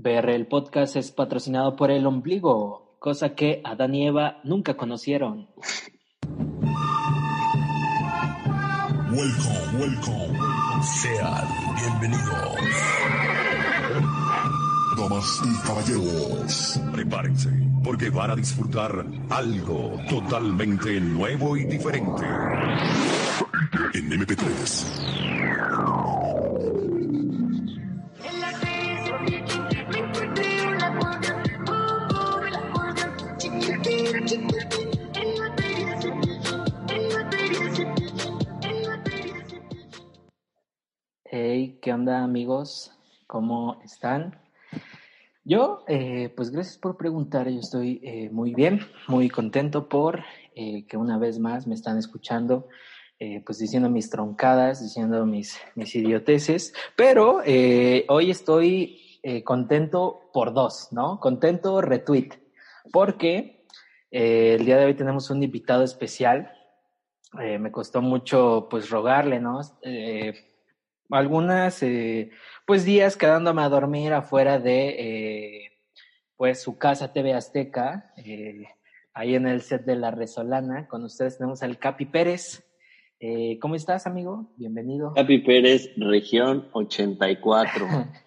BR el podcast es patrocinado por el ombligo, cosa que Adán y Eva nunca conocieron. Welcome, welcome. Sean bienvenidos. Damas y caballeros, prepárense, porque van a disfrutar algo totalmente nuevo y diferente. En MP3. Hey, ¿qué onda amigos? ¿Cómo están? Yo, eh, pues gracias por preguntar, yo estoy eh, muy bien, muy contento por eh, que una vez más me están escuchando, pues diciendo mis troncadas, diciendo mis, mis idioteces, pero hoy estoy contento por dos, ¿no? Contento retweet, porque el día de hoy tenemos un invitado especial, me costó mucho pues rogarle, ¿no? Algunas, eh, pues días quedándome a dormir afuera de, eh, pues su casa TV Azteca, eh, ahí en el set de La Resolana. Con ustedes tenemos al Capi Pérez. Eh, ¿Cómo estás, amigo? Bienvenido. Capi Pérez, región 84.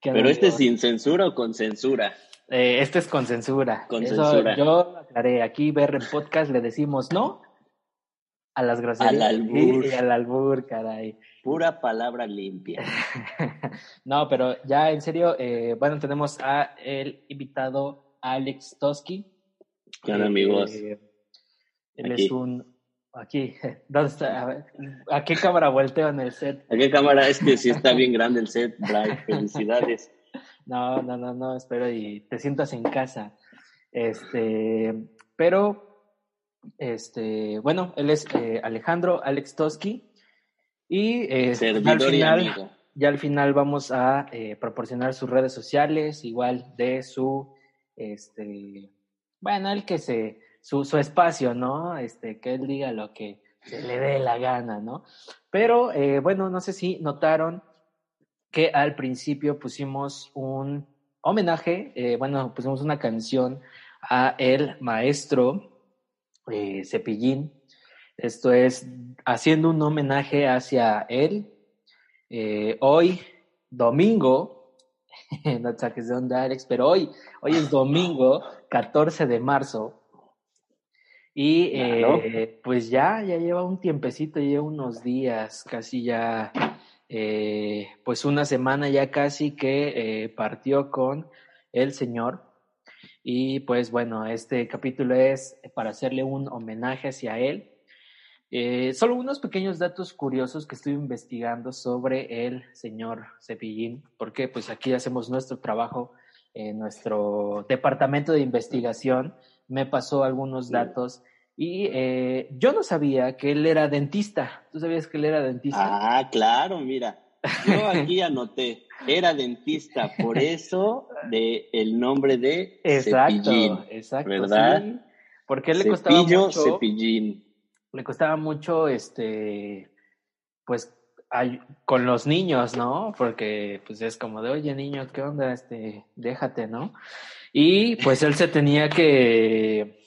¿Qué Pero este amigo? sin censura o con censura. Eh, este es con censura. Con Eso censura. Yo lo aclaré. Aquí, BR Podcast, le decimos no a las groserías. Al albur. Y, y al albur, caray. Pura palabra limpia. no, pero ya en serio, eh, bueno, tenemos a el invitado Alex Toski. ¿Qué onda, Eh, amigos? él Aquí. es un... Aquí, ¿dónde está? A, ver, ¿a qué cámara volteo en el set? ¿A qué cámara? Es que sí está bien grande el set, Bray. Felicidades. No, no, no, no, espero y te sientas en casa. Este, pero, este, bueno, él es eh, Alejandro Alex Toski y eh, ya al final, ya al final vamos a eh, proporcionar sus redes sociales, igual de su, este, bueno, el que se, su, su espacio, ¿no? Este, que él diga lo que se le dé la gana, ¿no? Pero, bueno, no sé si notaron que al principio pusimos un homenaje, bueno, pusimos una canción a el maestro eh, Cepillín. Esto es haciendo un homenaje hacia él. Eh, hoy, domingo, no saques de onda, Alex, pero hoy, hoy es domingo, 14 de marzo. Y Claro. eh, pues ya, ya lleva un tiempecito, lleva unos días, casi ya, pues una semana ya casi que partió con el Señor. Y pues bueno, este capítulo es para hacerle un homenaje hacia él. Eh, solo unos pequeños datos curiosos que estoy investigando sobre el señor Cepillín, porque pues aquí hacemos nuestro trabajo en nuestro departamento de investigación. Me pasó algunos datos y eh, yo no sabía que él era dentista. ¿Tú sabías que él era dentista? Ah, claro, mira. Yo aquí anoté, era dentista, por eso de el nombre de exacto, Cepillín. exacto. ¿verdad? sí, porque él le costaba mucho. cepillín. le costaba mucho, este, pues, ay- con los niños, ¿no? Porque, pues, es como de, oye, niño, ¿qué onda? Este, déjate, ¿no? Y, pues, él se tenía que,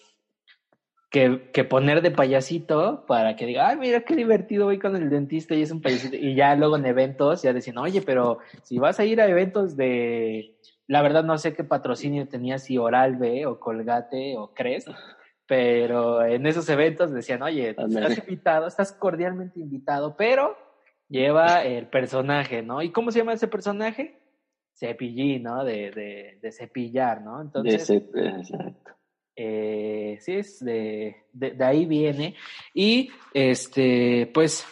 que, que poner de payasito para que diga, ay, mira qué divertido voy con el dentista y es un payasito. Y ya luego en eventos ya decían, oye, pero si vas a ir a eventos de, la verdad no sé qué patrocinio tenía, si Oral B o Colgate o Crest, pero en esos eventos decían, oye, estás invitado, estás cordialmente invitado, pero lleva el personaje, ¿no? ¿Y cómo se llama ese personaje? Cepillín, ¿no? De, de, de cepillar, ¿no? De Entonces, exacto. Eh, sí, es de, de, ahí viene. Y este, pues,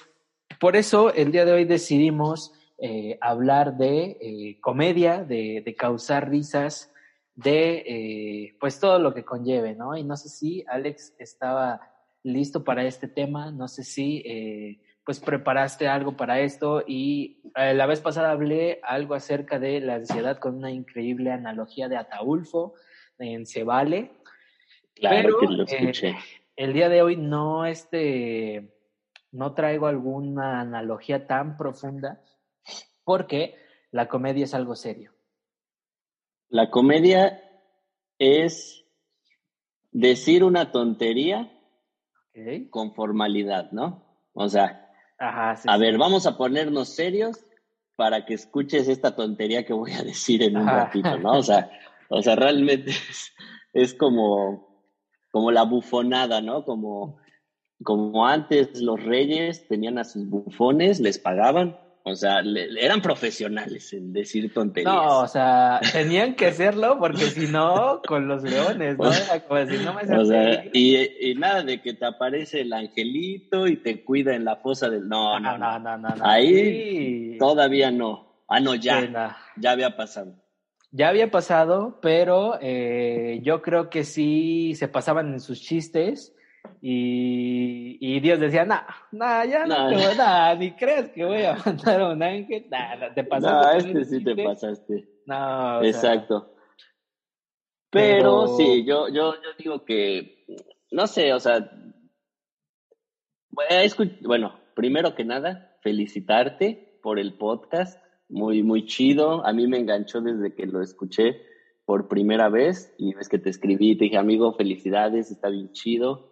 por eso el día de hoy decidimos eh, hablar de eh, comedia, de, de, causar risas, de eh, pues todo lo que conlleve, ¿no? Y no sé si Alex estaba listo para este tema, no sé si pues preparaste algo para esto y la vez pasada hablé algo acerca de la ansiedad con una increíble analogía de Ataulfo en Cebale. Claro que lo escuché. el día de hoy no este no traigo alguna analogía tan profunda porque la comedia es algo serio. La comedia es decir una tontería Okay. con formalidad, ¿no? O sea, Ajá, sí, a sí. ver, vamos a ponernos serios para que escuches esta tontería que voy a decir en un Ajá. ratito, ¿no? O sea, o sea, realmente es, es como, como la bufonada, ¿no? Como, como antes los reyes tenían a sus bufones, les pagaban, o sea, le- eran profesionales en decir tonterías. No, o sea, tenían que hacerlo porque si no, con los leones, ¿no? Era como decir, no me O sea, y, y nada de que te aparece el angelito y te cuida en la fosa del... No, no, no. no, no, no, no. Ahí Sí. todavía no. Ah, no, ya. Sí, no. Ya había pasado. Ya había pasado, pero eh, yo creo que sí se pasaban en sus chistes y, y Dios decía, no, no, ya no, No. te nah, ni creas que voy a mandar a un ángel, nah, te pasaste. No, con este sí te pasaste. No, sea, Exacto. Pero, pero- sí, yo, yo, yo digo que, no sé, o sea, bueno, primero que nada, felicitarte por el podcast, muy, muy chido. A mí me enganchó desde que lo escuché por primera vez y ves que te escribí y te dije, amigo, felicidades, está bien chido.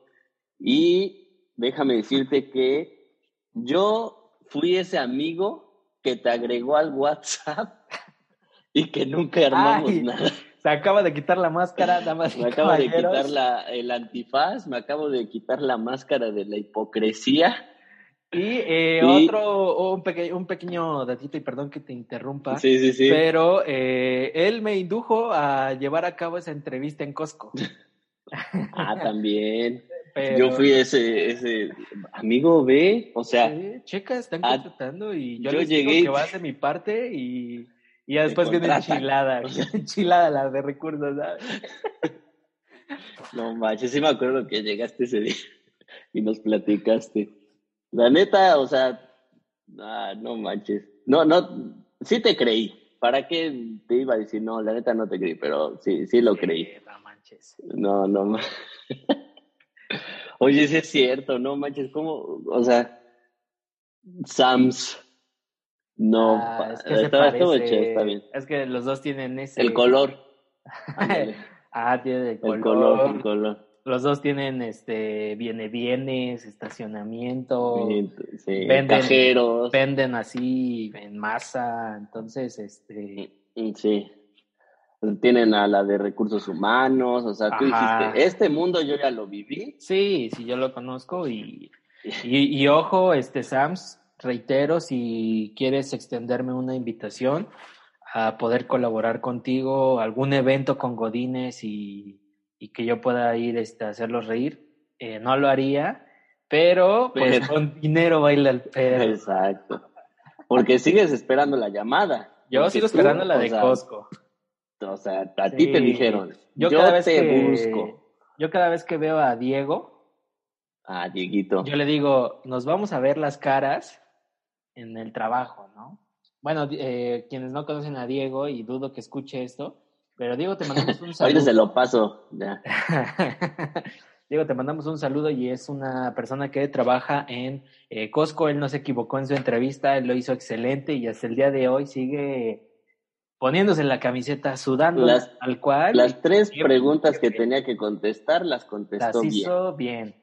Y déjame decirte que yo fui ese amigo que te agregó al WhatsApp y que nunca armamos Ay, nada. se acaba de quitar la máscara, damas Me acabo de quitar la, el antifaz, me acabo de quitar la máscara de la hipocresía. Y, eh, Y- otro, un, peque- un pequeño datito, y perdón que te interrumpa, Sí, sí, sí. pero eh, él me indujo a llevar a cabo esa entrevista en Costco. Ah, también. Pero- Yo fui ese, ese amigo B, o sea, Sí, checa, están ah, contratando y yo, yo les digo llegué que va a ser mi parte y, y después viene enchilada, enchilada la de recursos, ¿sabes? no manches, sí me acuerdo que llegaste ese día y nos platicaste. La neta, o sea, ah, no manches. No, no, sí te creí. ¿Para qué te iba a decir? No, la neta no te creí, pero sí, sí lo creí. No manches. No, no. ma- Oye, sí es cierto, no manches, ¿cómo? O sea, Sams. No, Ah, es que se está, estuvo parece- está bien. Es que los dos tienen ese... El color. Ah, tiene el color. el color, el color. Los dos tienen este viene bienes, estacionamiento, Sí, venden- Cajeros. venden así en masa, entonces este Sí. Tienen a la de recursos humanos, o sea, tú dijiste, este mundo yo ya lo viví. sí, sí yo lo conozco y, y, y ojo, este Sams, reitero, si quieres extenderme una invitación a poder colaborar contigo, algún evento con Godines y, y que yo pueda ir este, a hacerlos reír, eh, no lo haría, pero pues Pero- con dinero baila el perro. Exacto. Porque sigues esperando la llamada. Yo sigo tú, esperando la de sea, Costco. O sea, a ti te dijeron, Yo yo, cada vez te que busco. yo cada vez que veo a Diego, Ah, Dieguito. yo le digo, nos vamos a ver las caras en el trabajo, ¿no? Bueno, eh, quienes no conocen a Diego y dudo que escuche esto, pero Diego te mandamos un Ahorita se saludo. lo paso. Ya. Diego, te mandamos un saludo y es una persona que trabaja en eh, Costco. Él no se equivocó en su entrevista, él lo hizo excelente y hasta el día de hoy sigue poniéndose la camiseta, sudando Las- al cual. Las tres preguntas que tenía que contestar las Las contestó bien. hizo bien.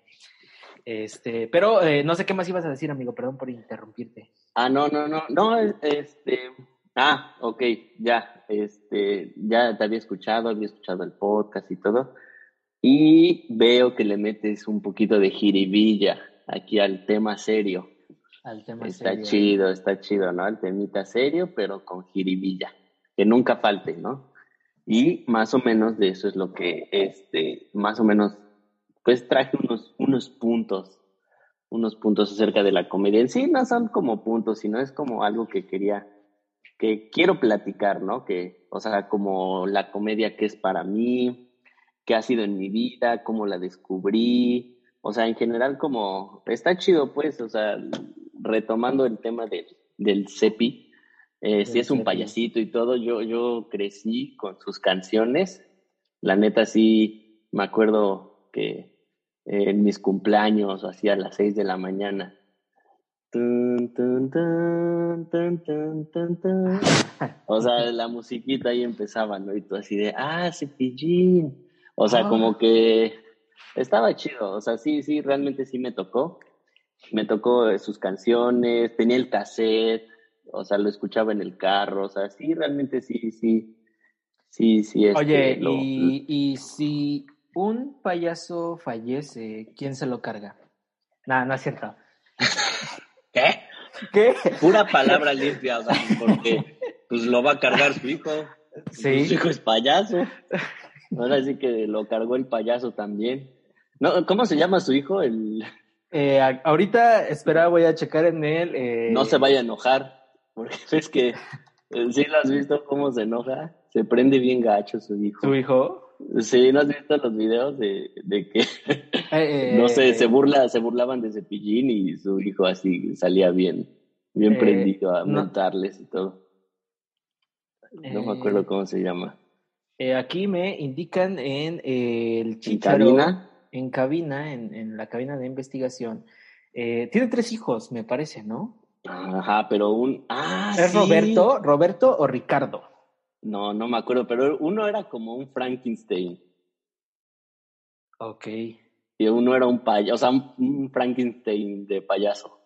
Este, pero eh, no sé qué más ibas a decir, amigo, perdón por interrumpirte. Ah, no, no, no, no, es- este, ah, ok, ya, este, ya te había escuchado, había escuchado el podcast y todo, y veo que le metes un poquito de jiribilla aquí al tema serio. Al tema Está serio. chido, está chido, ¿no? El temita serio, pero con jiribilla, que nunca falte, ¿no? Y más o menos de eso es lo que, este, más o menos, pues traje unos, unos puntos unos puntos acerca de la comedia. En sí no son como puntos, sino es como algo que quería, que quiero platicar, ¿no? Que, o sea, como la comedia que es para mí, qué ha sido en mi vida, cómo la descubrí, o sea, en general como, está chido pues, o sea, retomando el tema del, del CEPI, eh, si es un payasito y todo, yo, yo crecí con sus canciones, la neta sí, me acuerdo que en mis cumpleaños, hacía las seis de la mañana. O sea, la musiquita ahí empezaba, ¿no? Y tú así de, ah, cepillín. O sea, como ah. que estaba chido. O sea, sí, sí, realmente sí me tocó. Me tocó sus canciones, tenía el cassette, o sea, lo escuchaba en el carro. O sea, sí, realmente sí, sí. Sí, sí. Este, Oye, y, y si un payaso fallece, ¿quién se lo carga? Nada, no es cierto. ¿Qué? Pura palabra limpia, o sea, porque pues lo va a cargar su hijo. Sí. Su hijo es payaso. Ahora sí que lo cargó el payaso también. No, ¿Cómo se llama su hijo? El... Eh, ahorita, espera, voy a checar en él. Eh... No se vaya a enojar, porque es que eh, sí lo has visto cómo se enoja. Se prende bien gacho su hijo. ¿Su hijo? Sí, ¿no has visto los videos de, de que, eh, no sé, se burla, se burlaban de Cepillín y su hijo así salía bien, bien prendido a montarles y todo. No me acuerdo cómo se llama. Eh, aquí me indican en eh, el Chicharo, ¿En cabina? En cabina, en, la cabina de investigación. Eh, tiene tres hijos, me parece, ¿no? Ajá, pero un... Ah, ¿Es Roberto? ¿Roberto o Ricardo? No, no me acuerdo, pero uno era como un Frankenstein. Ok. Y uno era un payaso, o sea, un, Frankenstein de payaso.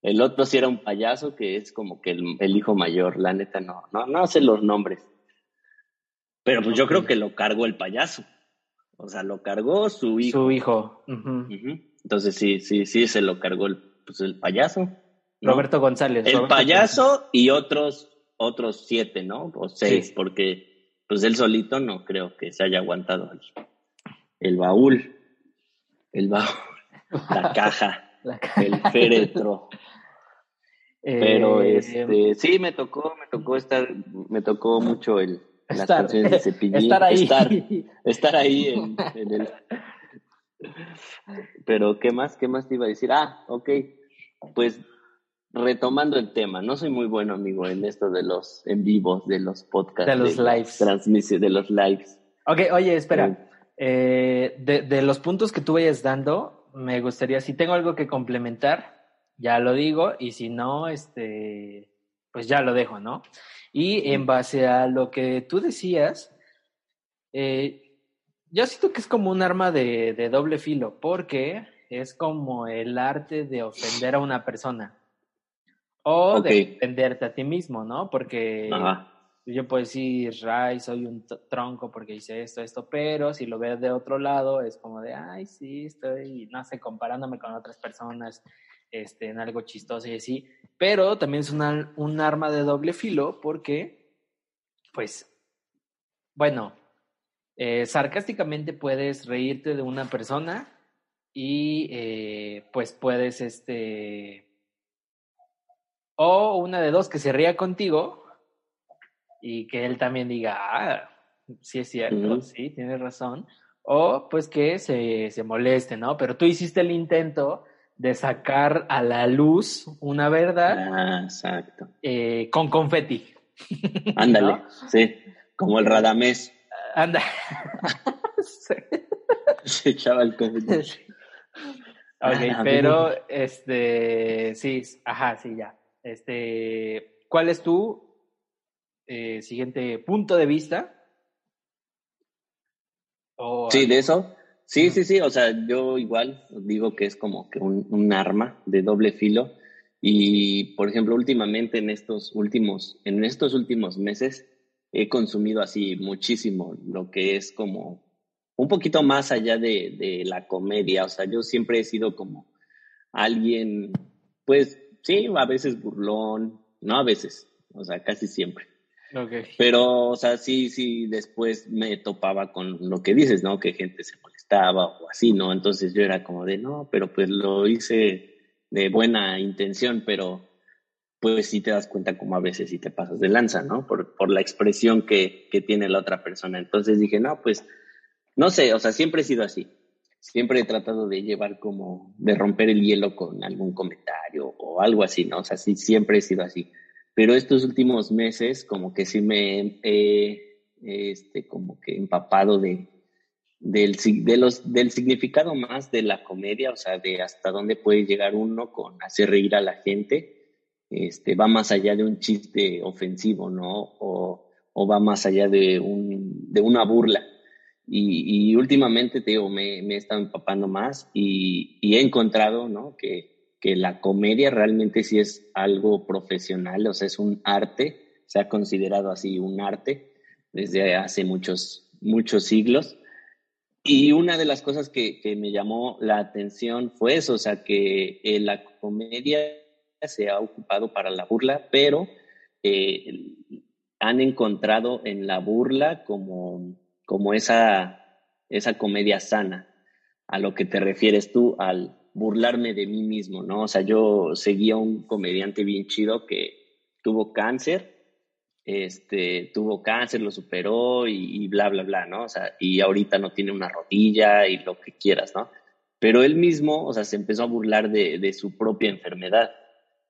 El otro sí era un payaso que es como que el, el hijo mayor, la neta no, no, no sé los nombres. Pero pues yo creo que lo cargó el payaso. O sea, lo cargó su hijo. Su hijo. Entonces sí, sí, sí, se lo cargó el, pues, el payaso. Roberto González. El payaso y otros, otros siete, ¿no? O seis, porque pues él solito no creo que se haya aguantado el, baúl. El baúl. La caja. El féretro. Pero eh, este, sí, me tocó, me tocó estar, me tocó mucho el, estar, estar ahí. Estar, ahí en, el... Pero, ¿qué más? ¿Qué más te iba a decir? Ah, ok. Pues retomando el tema, no soy muy bueno, amigo, en esto de los en vivos, de los podcasts. De los lives. Transmisión, de los lives. Ok, oye, espera. Eh, de, de los puntos que tú vayas dando, me gustaría, si tengo algo que complementar, ya lo digo, y si no, este, pues ya lo dejo, ¿no? Y en base a lo que tú decías, eh, yo siento que es como un arma de, de, doble filo, porque es como el arte de ofender a una persona o de defenderte a ti mismo, ¿no? Porque yo puedo decir, Ray, soy un tronco porque hice esto, esto, pero si lo ves de otro lado, es como de, ay, sí, estoy, no sé, comparándome con otras personas este, en algo chistoso y así, pero también es una, un arma de doble filo porque, pues, bueno, eh, sarcásticamente puedes reírte de una persona y eh, pues puedes, este, o una de dos que se ría contigo y que él también diga, ah, sí es cierto, sí, tienes razón, o pues que se, se moleste, ¿no? Pero tú hiciste el intento de sacar a la luz una verdad. Ah, exacto. Eh, con confeti. Ándale, sí, como el Radamés. Anda. Se echaba el confeti. Ok, ah, pero este, sí, ajá, sí, ya. Este, ¿cuál es tu eh, siguiente punto de vista? sí, de eso. Sí, sí, sí, o sea, yo igual digo que es como que un, arma de doble filo y, por ejemplo, últimamente en estos últimos, en estos últimos meses he consumido así muchísimo lo que es como un poquito más allá de, de la comedia, o sea, yo siempre he sido como alguien, pues sí, a veces burlón, no a veces, o sea, casi siempre. Okay. Pero, o sea, sí, sí, después me topaba con lo que dices, ¿no? Que gente se molesta molestaba o así, ¿no? Entonces yo era como de, no, pero pues lo hice de buena intención, pero pues sí te das cuenta como a veces sí te pasas de lanza, ¿no? Por, por la expresión que, que tiene la otra persona. Entonces dije, no, pues, no sé, o sea, siempre he sido así. Siempre he tratado de llevar como, de romper el hielo con algún comentario o algo así, ¿no? O sea, sí, siempre he sido así. Pero estos últimos meses como que sí me he, este, como que empapado de, del, de los, del significado más de la comedia, o sea, de hasta dónde puede llegar uno con hacer reír a la gente este, va más allá de un chiste ofensivo, ¿no? O, o va más allá de, un, de una burla. Y, últimamente, te digo, me, me, he estado empapando más y, y he encontrado, ¿no? Que, que, la comedia realmente sí es algo profesional, o sea, es un arte, se ha considerado así un arte desde hace muchos, muchos siglos. Y una de las cosas que, que me llamó la atención fue eso, o sea, que eh, la comedia se ha ocupado para la burla, pero eh, han encontrado en la burla como, como esa, esa comedia sana, a lo que te refieres tú al burlarme de mí mismo, ¿no? O sea, yo seguía un comediante bien chido que tuvo cáncer, este, tuvo cáncer, lo superó y, bla, bla, bla, ¿no? O sea, y ahorita no tiene una rodilla y lo que quieras, ¿no? Pero él mismo, o sea, se empezó a burlar de, de su propia enfermedad.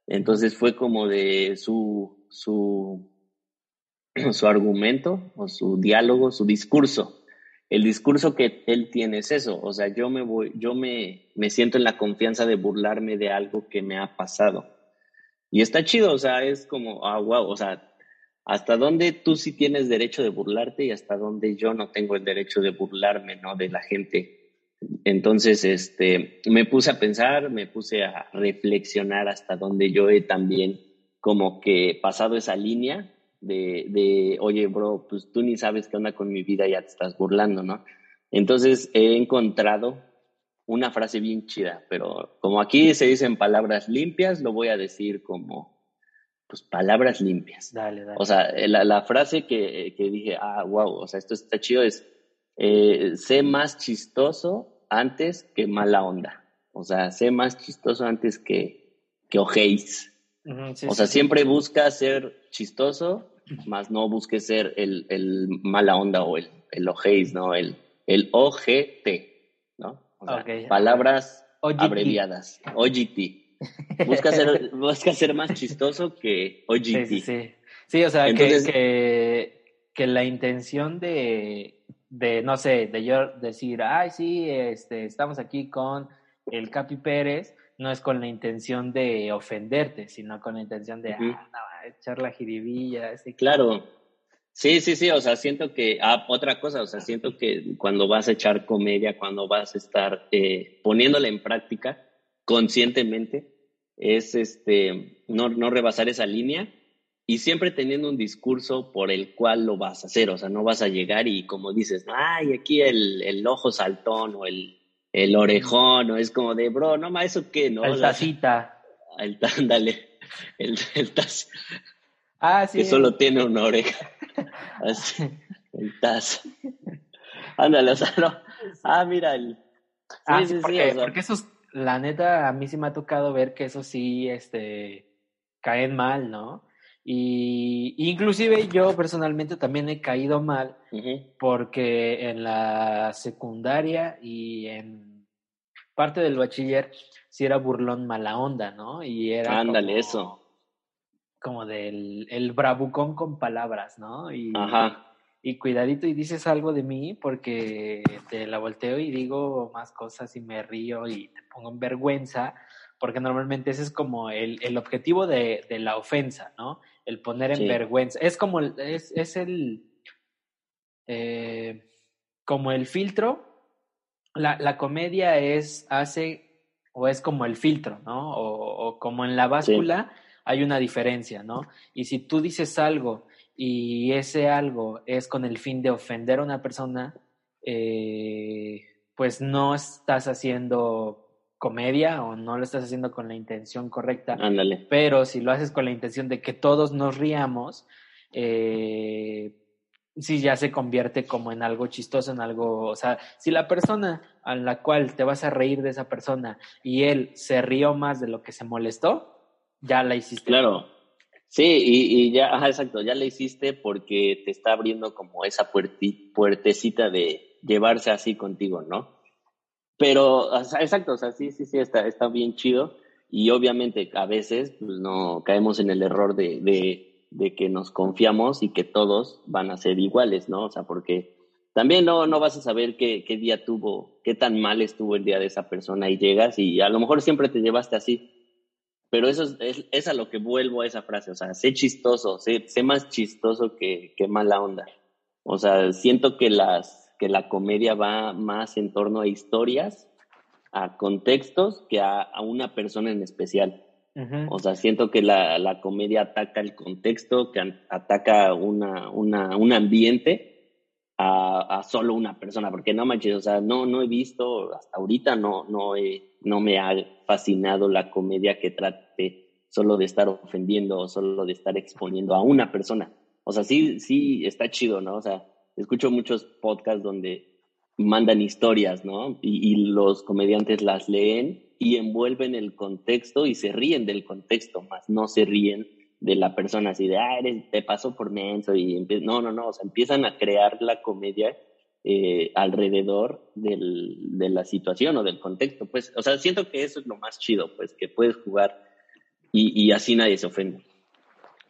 Entonces fue como de su, su, su argumento o su diálogo, su discurso. El discurso que él tiene es eso, o sea, yo me voy, yo me, me siento en la confianza de burlarme de algo que me ha pasado. Y está chido, o sea, es como, ah, wow, o sea, hasta dónde tú sí tienes derecho de burlarte y hasta dónde yo no tengo el derecho de burlarme, ¿no? De la gente entonces, este, me puse a pensar, me puse a reflexionar hasta donde yo he también como que pasado esa línea de, de, oye, bro, pues tú ni sabes qué onda con mi vida, ya te estás burlando, ¿no? Entonces he encontrado una frase bien chida, pero como aquí se dicen palabras limpias, lo voy a decir como, pues palabras limpias. Dale, dale. O sea, la, la frase que, que, dije, ah, wow, o sea, esto está chido es, eh, sé más chistoso antes que mala onda. O sea, sé más chistoso antes que, que ojéis. Uh -huh, sí, o sea, sí, siempre sí. busca ser chistoso, más no busque ser el, el, mala onda o el, el ojéis, ¿no? El, el OGT, ¿no? O sea, okay. palabras OGT. abreviadas. OGT. Busca ser, busca ser más chistoso que OGT. Sí, sí, sí. sí o sea, Entonces, que, que, que la intención de de, no sé, de yo decir, ay, sí, este, estamos aquí con el Capi Pérez, no es con la intención de ofenderte, sino con la intención de, uh -huh. ah, no, echar la jiribilla. Ese claro. Sí, sí, sí, o sea, siento que, ah, otra cosa, o sea, siento que cuando vas a echar comedia, cuando vas a estar eh, poniéndola en práctica conscientemente, es este, no, no rebasar esa línea y siempre teniendo un discurso por el cual lo vas a hacer, o sea, no vas a llegar y como dices, ay, aquí el, el ojo saltón o el, el orejón, o es como de, bro, no más, ¿eso qué? ¿No? El tacita. El, ándale, el, el taz. Ah, sí. Que solo tiene una oreja. Así, el taz. Ándale, o sea, no. Ah, mira, el... Sí, ah, sí, porque, sí, o sea, porque esos, la neta, a mí sí me ha tocado ver que eso sí, este, caen mal, ¿no? Y inclusive yo personalmente también he caído mal uh -huh. porque en la secundaria y en parte del bachiller sí era burlón mala onda, ¿no? Y era Ándale, como, eso. Como del el bravucón con palabras, ¿no? Y, Ajá. y cuidadito y dices algo de mí porque te la volteo y digo más cosas y me río y te pongo en vergüenza porque normalmente ese es como el, el objetivo de, de, la ofensa, ¿no? El poner en vergüenza. Es como, el, es, es el, eh, como el filtro, la, la, comedia es, hace, o es como el filtro, ¿no? O, o como en la báscula sí. hay una diferencia, ¿no? Y si tú dices algo y ese algo es con el fin de ofender a una persona, eh, pues no estás haciendo comedia o no lo estás haciendo con la intención correcta. Ándale. Pero si lo haces con la intención de que todos nos riamos, eh, si ya se convierte como en algo chistoso, en algo, o sea, si la persona a la cual te vas a reír de esa persona y él se rió más de lo que se molestó, ya la hiciste. Claro. Sí, y, ya, ajá, exacto, ya la hiciste porque te está abriendo como esa puertecita de llevarse así contigo, ¿no? Pero, exacto, o sea, sí, sí, sí, está, está bien chido. Y obviamente a veces pues, no caemos en el error de, de, que nos confiamos y que todos van a ser iguales, ¿no? O sea, porque también no, no vas a saber qué, día tuvo, qué tan mal estuvo el día de esa persona y llegas y a lo mejor siempre te llevaste así. Pero eso es, es, a lo que vuelvo a esa frase, o sea, sé chistoso, sé, sé más chistoso que, que mala onda. O sea, siento que las, que la comedia va más en torno a historias, a contextos, que a, una persona en especial. O sea, siento que la, la, comedia ataca el contexto, que ataca una, una, un ambiente a, a, solo una persona, porque no manches, o sea, no, no he visto, hasta ahorita no, no, no me ha fascinado la comedia que trate solo de estar ofendiendo o solo de estar exponiendo a una persona. O sea, sí, sí, está chido, ¿no? O sea, escucho muchos podcasts donde mandan historias, ¿no? Y, los comediantes las leen y envuelven el contexto y se ríen del contexto, más no se ríen de la persona así de, ah, eres, te pasó por menso y no, no, no, o sea, empiezan a crear la comedia eh, alrededor del, de la situación o del contexto, pues, o sea, siento que eso es lo más chido, pues, que puedes jugar y, y así nadie se ofende.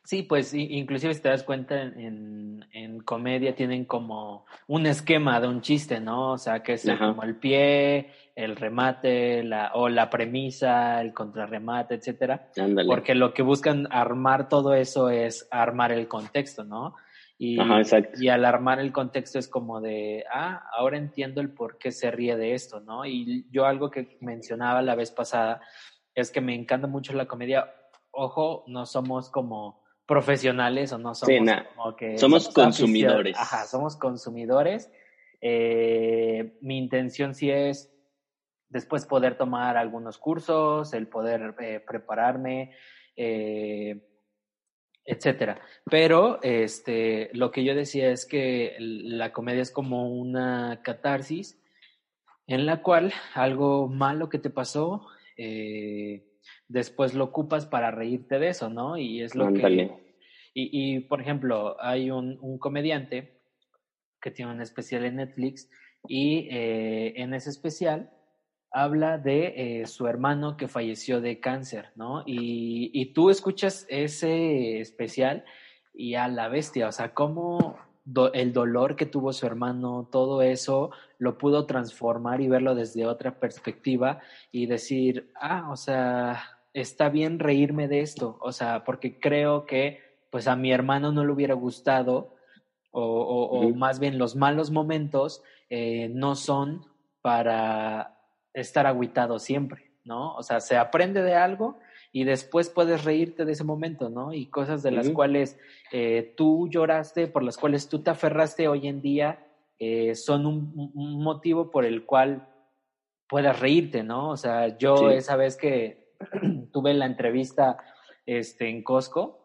Sí, pues inclusive si te das cuenta en, en, comedia tienen como un esquema de un chiste, ¿no? O sea, que es como el pie, el remate, la, o la premisa, el contrarremate, etcétera. Porque lo que buscan armar todo eso es armar el contexto, ¿no? Y, y al armar el contexto es como de, ah, ahora entiendo el por qué se ríe de esto, ¿no? Y yo algo que mencionaba la vez pasada es que me encanta mucho la comedia. Ojo, no somos como profesionales o no somos como que somos, consumidores. Ajá, somos consumidores. Eh, mi intención sí es después poder tomar algunos cursos, el poder eh, prepararme, eh, etcétera. Pero este, lo que yo decía es que la comedia es como una catarsis en la cual algo malo que te pasó eh, después lo ocupas para reírte de eso, ¿no? Y es lo que... Y, y, por ejemplo, hay un, un, comediante que tiene un especial en Netflix y eh, en ese especial habla de eh, su hermano que falleció de cáncer, ¿no? Y, y tú escuchas ese especial y a la bestia, o sea, cómo el dolor que tuvo su hermano, todo eso lo pudo transformar y verlo desde otra perspectiva y decir, ah, o sea, está bien reírme de esto, o sea, porque creo que pues a mi hermano no le hubiera gustado o, o, más bien los malos momentos eh, no son para estar aguitado siempre, ¿no? O sea, se aprende de algo y después puedes reírte de ese momento, ¿no? Y cosas de las cuales eh, tú lloraste, por las cuales tú te aferraste hoy en día, eh, son un, un, motivo por el cual puedas reírte, ¿no? O sea, yo esa vez que tuve la entrevista este, en Costco,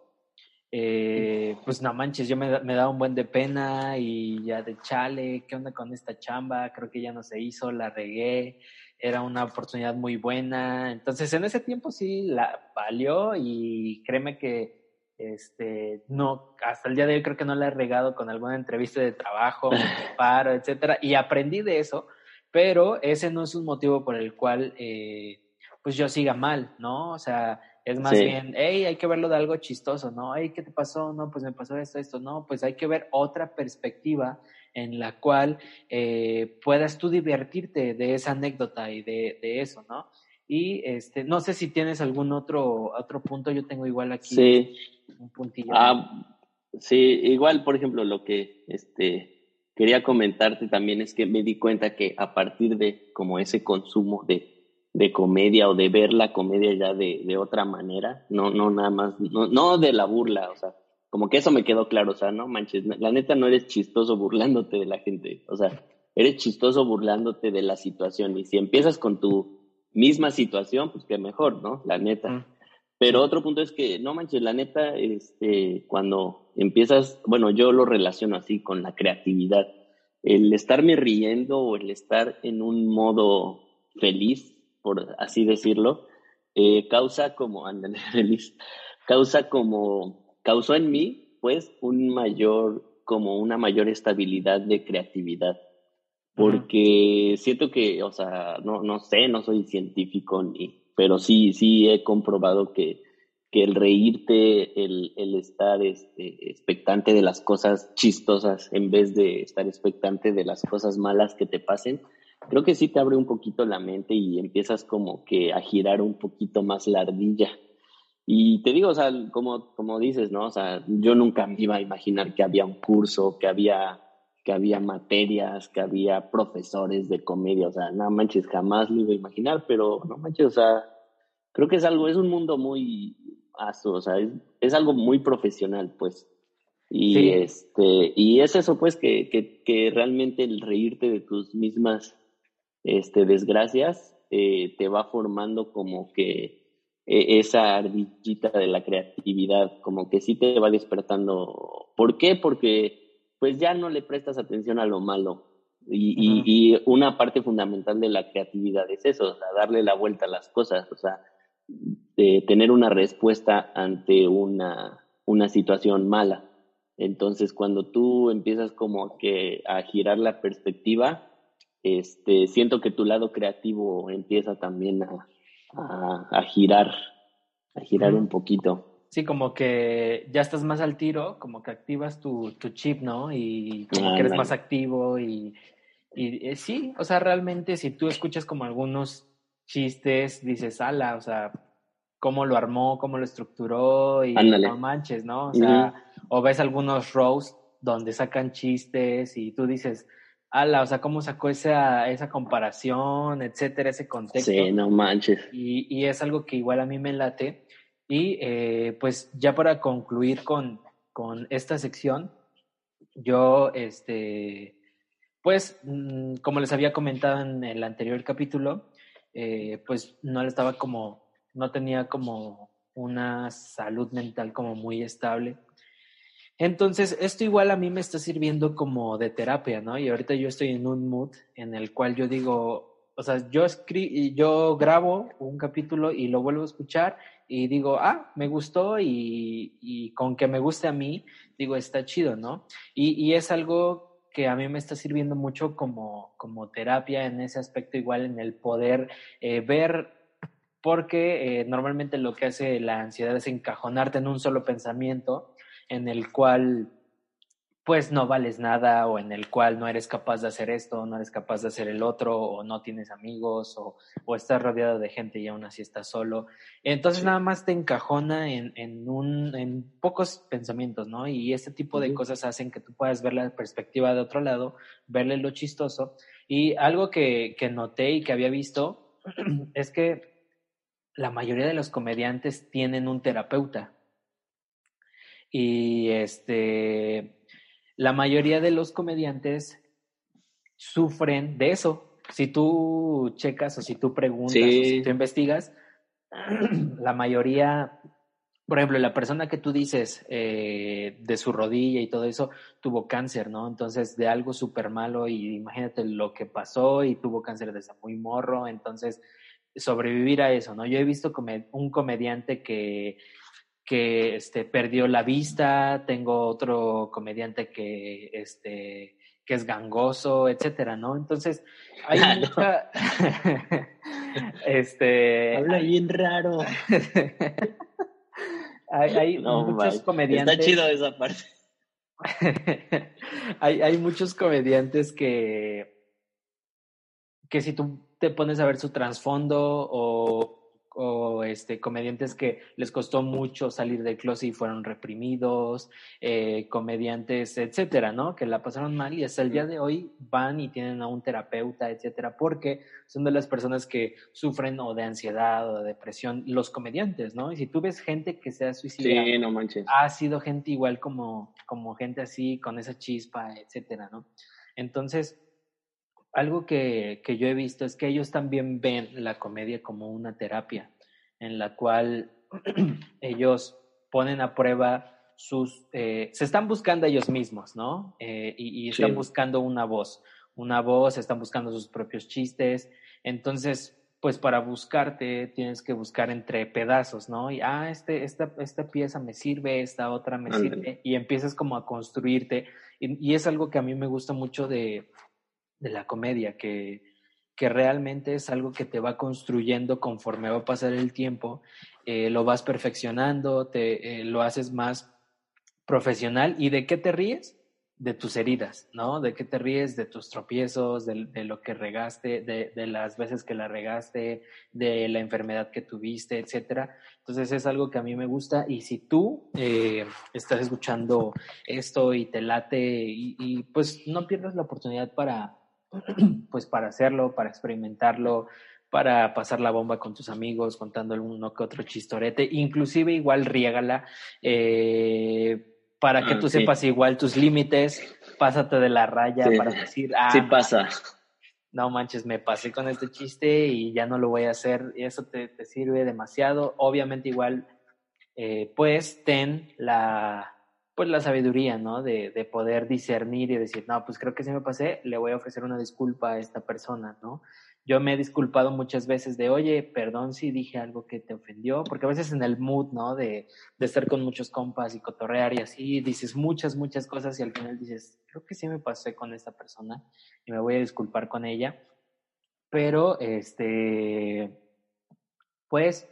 eh, pues no manches, yo me, me daba un buen de pena y ya de chale, ¿qué onda con esta chamba? Creo que ya no se hizo, la regué, era una oportunidad muy buena. Entonces, en ese tiempo sí la valió y créeme que este, no, hasta el día de hoy creo que no la he regado con alguna entrevista de trabajo, paro, etcétera, y aprendí de eso, pero ese no es un motivo por el cual eh, pues yo siga mal, ¿no? O sea, es más bien, hey, hay que verlo de algo chistoso, ¿no? Hey, ¿qué te pasó? No, pues me pasó esto, esto, no, pues hay que ver otra perspectiva en la cual eh, puedas tú divertirte de esa anécdota y de, de, eso, ¿no? Y este, no sé si tienes algún otro, otro punto, yo tengo igual aquí sí. un puntillo. Ah, sí, igual, por ejemplo, lo que este, quería comentarte también es que me di cuenta que a partir de como ese consumo de de comedia o de ver la comedia ya de, de otra manera, no, no nada más, no, no de la burla, o sea, como que eso me quedó claro, o sea, no manches, la neta no eres chistoso burlándote de la gente, o sea, eres chistoso burlándote de la situación y si empiezas con tu misma situación, pues que mejor, ¿no? La neta. Pero otro punto es que, no manches, la neta, este, cuando empiezas, bueno, yo lo relaciono así con la creatividad. El estarme riendo o el estar en un modo feliz, por así decirlo, eh, causa como, ándale, feliz, causa como, causó en mí, pues, un mayor, como una mayor estabilidad de creatividad. Porque siento que, o sea, no, no sé, no soy científico ni, pero sí, sí he comprobado que, que el reírte, el, el estar este, expectante de las cosas chistosas en vez de estar expectante de las cosas malas que te pasen, creo que sí te abre un poquito la mente y empiezas como que a girar un poquito más la ardilla. Y te digo, o sea, como, como dices, ¿no? O sea, yo nunca me iba a imaginar que había un curso, que había, que había materias, que había profesores de comedia, o sea, no manches, jamás lo iba a imaginar, pero no manches, o sea, creo que es algo, es un mundo muy o sea, es, algo muy profesional, pues. Y este, y es eso, pues, que, que, que, realmente el reírte de tus mismas este, desgracias eh, te va formando como que e, esa ardillita de la creatividad, como que sí te va despertando. ¿Por qué? Porque pues ya no le prestas atención a lo malo. Y, y, una parte fundamental de la creatividad es eso, o sea, darle la vuelta a las cosas, o sea, de tener una respuesta ante una, una situación mala. Entonces, cuando tú empiezas como que a girar la perspectiva, este, siento que tu lado creativo empieza también a, a, girar, a girar un poquito. Sí, como que ya estás más al tiro, como que activas tu, tu chip, ¿no? Y como que eres más activo y, y eh, sí, o sea, realmente si tú escuchas como algunos chistes, dices, ala, o sea, cómo lo armó, cómo lo estructuró y no manches, ¿no? O sea, o ves algunos rows donde sacan chistes y tú dices, ala, o sea, cómo sacó esa, esa comparación, etcétera, ese contexto. Sí, no manches. Y, y es algo que igual a mí me late. Y eh, pues ya para concluir con, con esta sección, yo, este, pues, mm, como les había comentado en el anterior capítulo, eh, pues no estaba como, no tenía como una salud mental como muy estable. Entonces, esto igual a mí me está sirviendo como de terapia, ¿no? Y ahorita yo estoy en un mood en el cual yo digo, o sea, yo escri yo grabo un capítulo y lo vuelvo a escuchar y digo, ah, me gustó y, y con que me guste a mí, digo, está chido, ¿no? Y, y, es algo que a mí me está sirviendo mucho como, como terapia en ese aspecto, igual en el poder eh, ver, porque eh, normalmente lo que hace la ansiedad es encajonarte en un solo pensamiento en el cual pues no vales nada o en el cual no eres capaz de hacer esto, no eres capaz de hacer el otro o no tienes amigos o, o estás rodeado de gente y aún así estás solo. Entonces nada más te encajona en, en, un, en pocos pensamientos, ¿no? Y este tipo de cosas hacen que tú puedas ver la perspectiva de otro lado, verle lo chistoso. Y algo que, que noté y que había visto es que la mayoría de los comediantes tienen un terapeuta. Y este, la mayoría de los comediantes sufren de eso. Si tú checas o si tú preguntas o si tú investigas, la mayoría, por ejemplo, la persona que tú dices eh, de su rodilla y todo eso, tuvo cáncer, ¿no? Entonces, de algo súper malo y imagínate lo que pasó y tuvo cáncer desde muy morro, entonces sobrevivir a eso, ¿no? Yo he visto un comediante que que este, perdió la vista, tengo otro comediante que, este, que es gangoso, etcétera, ¿no? Entonces, hay mucha... este... Habla bien raro. hay, muchos comediantes... Está chido esa parte. hay, hay muchos comediantes que, que si tú te pones a ver su trasfondo o o este, comediantes que les costó mucho salir del closet y fueron reprimidos, eh, comediantes, etcétera, ¿no? Que la pasaron mal y hasta el día de hoy van y tienen a un terapeuta, etcétera, porque son de las personas que sufren o de ansiedad o de depresión, los comediantes, ¿no? Y si tú ves gente que se ha suicidado, sí, no manches. ha sido gente igual como, como gente así, con esa chispa, etcétera, ¿no? Entonces, algo que, que, yo he visto es que ellos también ven la comedia como una terapia, en la cual ellos ponen a prueba sus, eh, se están buscando ellos mismos, ¿no? Eh, y, están buscando una voz, una voz, están buscando sus propios chistes. Entonces, pues para buscarte tienes que buscar entre pedazos, ¿no? Y, ah, este, esta, esta pieza me sirve, esta otra me sirve, y empiezas como a construirte. Y, es algo que a mí me gusta mucho de, de la comedia, que, que realmente es algo que te va construyendo conforme va a pasar el tiempo, eh, lo vas perfeccionando, te, lo haces más profesional. ¿Y de qué te ríes? De tus heridas, ¿no? ¿De qué te ríes? De tus tropiezos, de, lo que regaste, de, las veces que la regaste, de la enfermedad que tuviste, etcétera. Entonces es algo que a mí me gusta y si tú eh, estás escuchando esto y te late y, pues no pierdas la oportunidad para, pues para hacerlo, para experimentarlo, para pasar la bomba con tus amigos, contando uno que otro chistorete, inclusive igual riégala, eh, para que ah, tú sepas igual tus límites, pásate de la raya para decir, ah, sí pasa. No manches, me pasé con este chiste y ya no lo voy a hacer, y eso te, sirve demasiado. Obviamente igual, eh, pues ten la, pues la sabiduría, ¿no? De, de, poder discernir y decir, no, pues creo que si me pasé, le voy a ofrecer una disculpa a esta persona, ¿no? yo me he disculpado muchas veces de, oye, perdón si dije algo que te ofendió, porque a veces en el mood, ¿no? De, de estar con muchos compas y cotorrear y así, dices muchas, muchas cosas y al final dices, creo que sí me pasé con esta persona y me voy a disculpar con ella. Pero, este, pues,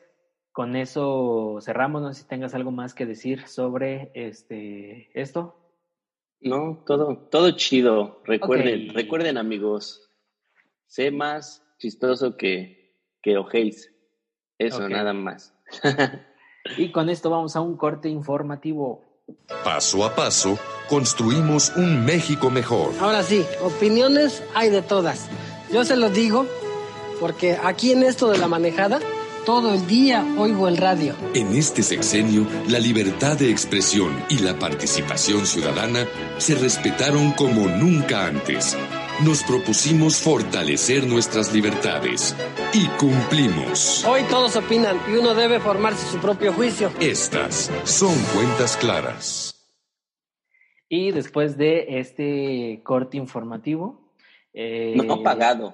con eso cerramos. No sé si tengas algo más que decir sobre este, esto. No, todo, todo chido. Recuerden, recuerden amigos, sé más chistoso que, que ojéis. Eso, nada más. y con esto vamos a un corte informativo. Paso a paso, construimos un México mejor. Ahora sí, opiniones hay de todas. Yo se lo digo porque aquí en esto de la manejada, todo el día oigo el radio. En este sexenio, la libertad de expresión y la participación ciudadana se respetaron como nunca antes nos propusimos fortalecer nuestras libertades y cumplimos. Hoy todos opinan y uno debe formarse su propio juicio. Estas son cuentas claras. Y después de este corte informativo... Eh, no pagado.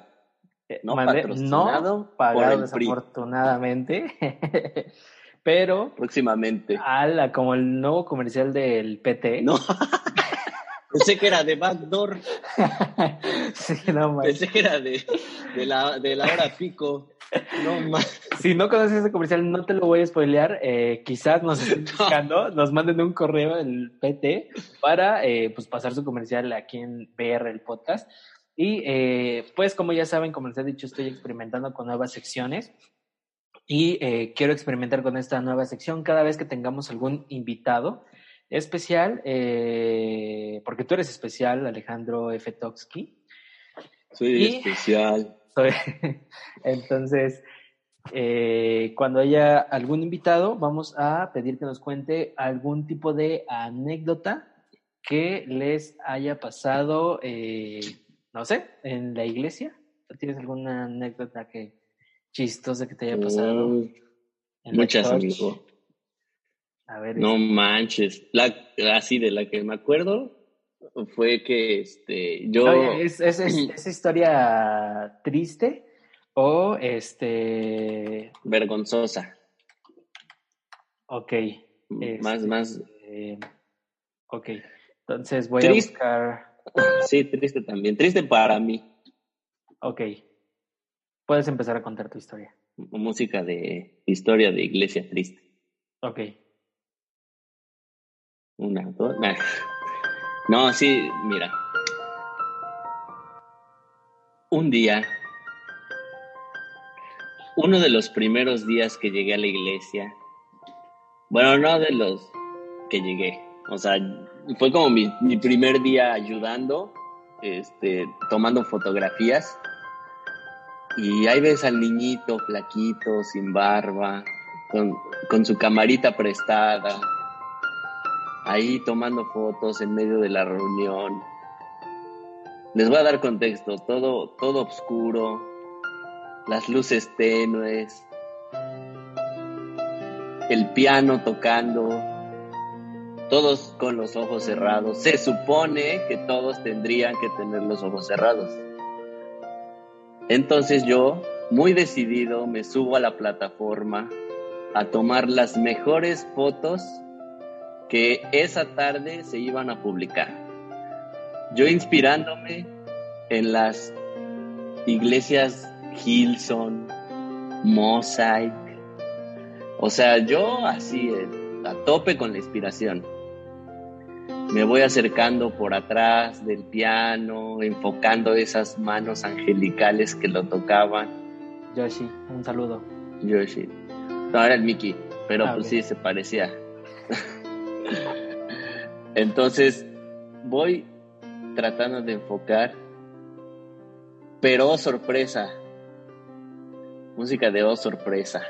Eh, no patrocinado. No pagado, desafortunadamente. pero... Próximamente. Ala, como el nuevo comercial del PT. No. Pensé que era de Backdoor. sí, no, Pensé que era de, de, la, de la hora pico. No más. Si no conoces ese comercial, no te lo voy a spoilear. Eh, quizás nos estén buscando, nos manden un correo el PT para eh, pues pasar su comercial aquí en PR el podcast. Y eh, pues como ya saben, como les he dicho, estoy experimentando con nuevas secciones y eh, quiero experimentar con esta nueva sección cada vez que tengamos algún invitado especial, eh, porque tú eres especial, Alejandro F. Toksky. Soy especial. entonces, eh, cuando haya algún invitado, vamos a pedir que nos cuente algún tipo de anécdota que les haya pasado, eh, no sé, en la iglesia. ¿Tienes alguna anécdota que chistosa que te haya pasado? Muchas, amigo no manches. La, así de la que me acuerdo fue que este, yo. ¿Es, es, historia triste o este. Vergonzosa. Ok. más, este, más. ok. Entonces voy a buscar. Sí, triste también. Triste para mí. Ok. Puedes empezar a contar tu historia. Música de historia de iglesia triste. Ok. Una, dos. No, sí, mira. Un día, uno de los primeros días que llegué a la iglesia, bueno, no de los que llegué, o sea, fue como mi, primer día ayudando, este, tomando fotografías. Y ahí ves al niñito flaquito, sin barba, con, con su camarita prestada, ahí tomando fotos en medio de la reunión. Les voy a dar contexto, todo, todo oscuro, las luces tenues, el piano tocando, todos con los ojos cerrados. Se supone que todos tendrían que tener los ojos cerrados. Entonces yo, muy decidido, me subo a la plataforma a tomar las mejores fotos que esa tarde se iban a publicar. Yo inspirándome en las iglesias Hilson, Mosaic, o sea, yo así, eh, a tope con la inspiración. Me voy acercando por atrás del piano, enfocando esas manos angelicales que lo tocaban. Yoshi, un saludo. Yoshi. No, era el Mickey, pero ah, pues sí, se parecía. Entonces, voy tratando de enfocar, pero oh sorpresa, música de oh sorpresa.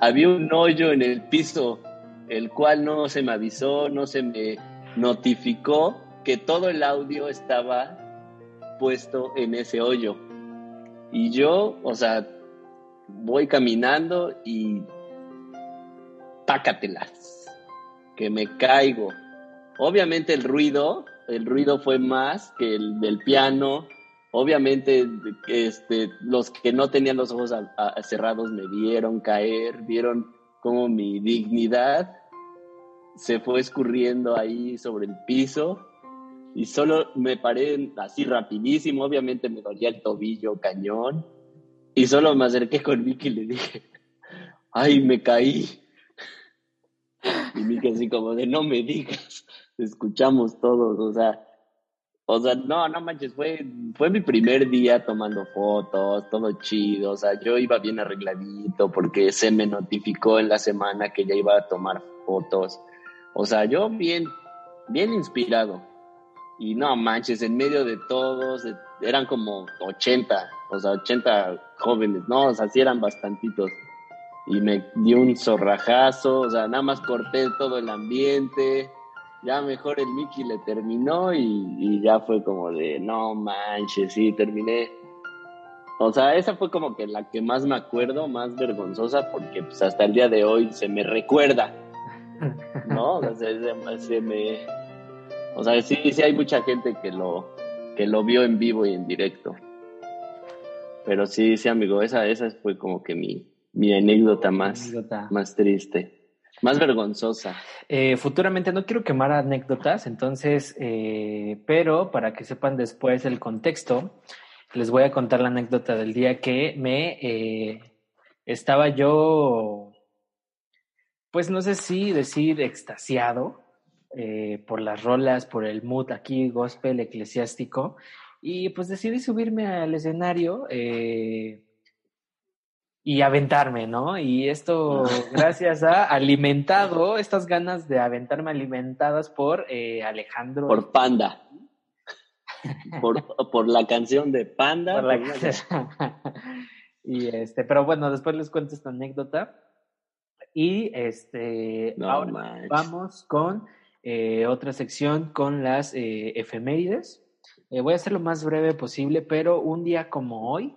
Había un hoyo en el piso, el cual no se me avisó, no se me notificó que todo el audio estaba puesto en ese hoyo. Y yo, o sea, voy caminando y pácatelas, que me caigo. Obviamente el ruido, el ruido fue más que el del piano. Obviamente este, los que no tenían los ojos cerrados me vieron caer, vieron como mi dignidad se fue escurriendo ahí sobre el piso y solo me paré así rapidísimo, obviamente me dolía el tobillo cañón y solo me acerqué con Vicky y le dije, ay, me caí. Y Miki así como de, no me digas, escuchamos todos, o sea, o sea, no, no manches, fue, fue mi primer día tomando fotos, todo chido, o sea, yo iba bien arregladito porque se me notificó en la semana que ya iba a tomar fotos, o sea, yo bien, bien inspirado. Y no manches, en medio de todos, eran como 80, o sea, 80 jóvenes, ¿no? O sea, sí eran bastantitos y me dio un zorrajazo, o sea, nada más corté todo el ambiente, ya mejor el Mickey le terminó y, ya fue como de, no manches, sí, terminé. O sea, esa fue como que la que más me acuerdo, más vergonzosa, porque pues hasta el día de hoy se me recuerda, ¿no? O sea, se, me... O sea, sí, sí hay mucha gente que lo, que lo vio en vivo y en directo. Pero sí, sí, amigo, esa, esa fue como que mi, mi anécdota más, más triste, más vergonzosa. Eh, futuramente no quiero quemar anécdotas, entonces, eh, pero para que sepan después el contexto, les voy a contar la anécdota del día que me eh, estaba yo, pues no sé si decir extasiado por las rolas, por el mood aquí, gospel eclesiástico, y pues decidí subirme al escenario. Eh, y aventarme, ¿no? Y esto gracias a alimentado, estas ganas de aventarme alimentadas por eh, Alejandro. Por Panda. por, la canción de Panda. y este, pero bueno, después les cuento esta anécdota. Y este, ahora vamos con eh, otra sección con las eh, efemérides. voy a hacer lo más breve posible, pero un día como hoy,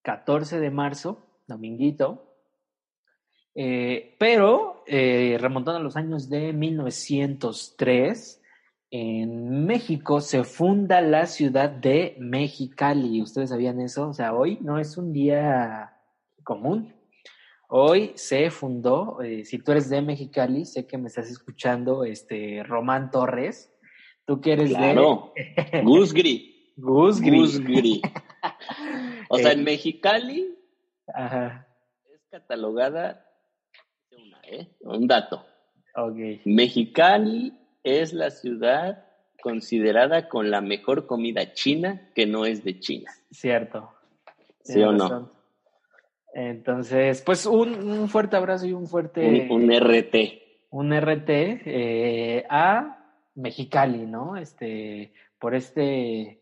14 de marzo, dominguito. Eh, pero eh, remontando a los años de 1903, en México se funda la ciudad de Mexicali. ¿Ustedes sabían eso? O sea, hoy no es un día común. Hoy se fundó, eh, si tú eres de Mexicali, sé que me estás escuchando, este, Román Torres. Tú que eres claro. de... Gusgri. Gusgri. Gusgri. O sea, en Mexicali es catalogada, ¿eh? un dato. Mexicali es la ciudad considerada con la mejor comida china que no es de China. Cierto. ¿Sí o no? Entonces, pues un, fuerte abrazo y un fuerte... Un, RT. Un RT eh, a Mexicali, ¿no? Este, por este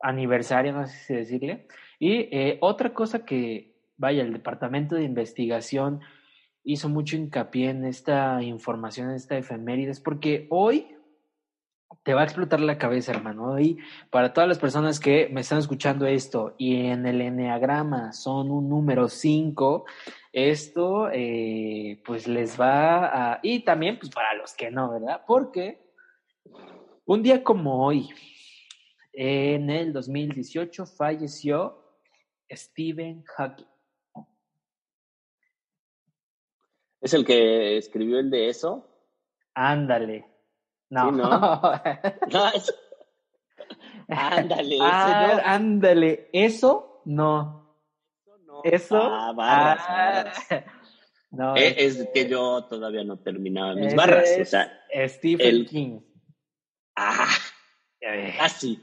aniversario, no sé si decirle. Y eh, otra cosa que, vaya, el Departamento de Investigación hizo mucho hincapié en esta información, en esta efemérides, porque hoy te va a explotar la cabeza, hermano. Y para todas las personas que me están escuchando esto y en el enneagrama son un número 5, esto eh, pues les va a... Y también pues para los que no, ¿verdad? Porque un día como hoy, en el 2018, falleció Stephen Hawking. ¿Es el que escribió el de eso? Ándale. No. Sí, ¿no? No, es- Ándale, ese Ah, no. ándale. Eso no. no. Eso. Ah, barras, ah, barras. No, Eh, es que yo todavía no terminaba mis ese barras. O es sea, Stephen el- King. ah, Eh, casi.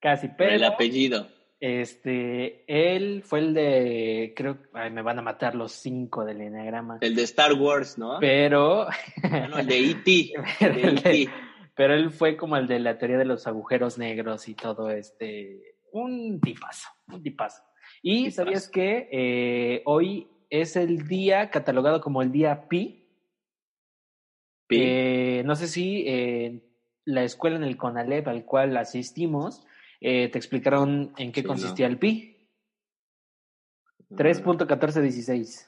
Casi, pero el apellido. Este, él fue el de, creo, ay, me van a matar los cinco del enneagrama, El de Star Wars, ¿no? pero, Ah, no, el de E.T. de- E.T. pero él fue como el de la teoría de los agujeros negros y todo este, un tipazo, un tipazo. Y Tipazo. sabías que eh, hoy es el día catalogado como el día Pi. Pi. Eh, no sé si eh, la escuela en el CONALEP al cual asistimos eh, te explicaron en qué Sí, consistía no. el pi. 3.1416.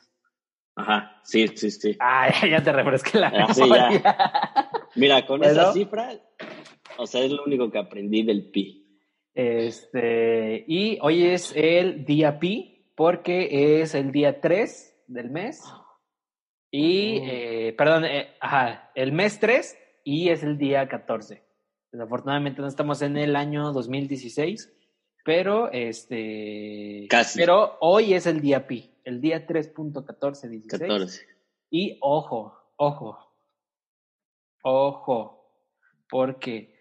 Ajá, sí, sí, sí. Ah, ya te refresqué la Ah, sí, memoria. Mira, con esa cifra, o sea, es lo único que aprendí del pi. Este, y hoy es el día pi porque es el día 3 del mes. Y, Oh. eh, perdón, eh, ajá, el mes 3 y es el día 14. Desafortunadamente no estamos en el año 2016, pero este. Casi. Pero hoy es el día pi, el día 3.1416. 14. Y ojo, ojo, ojo, porque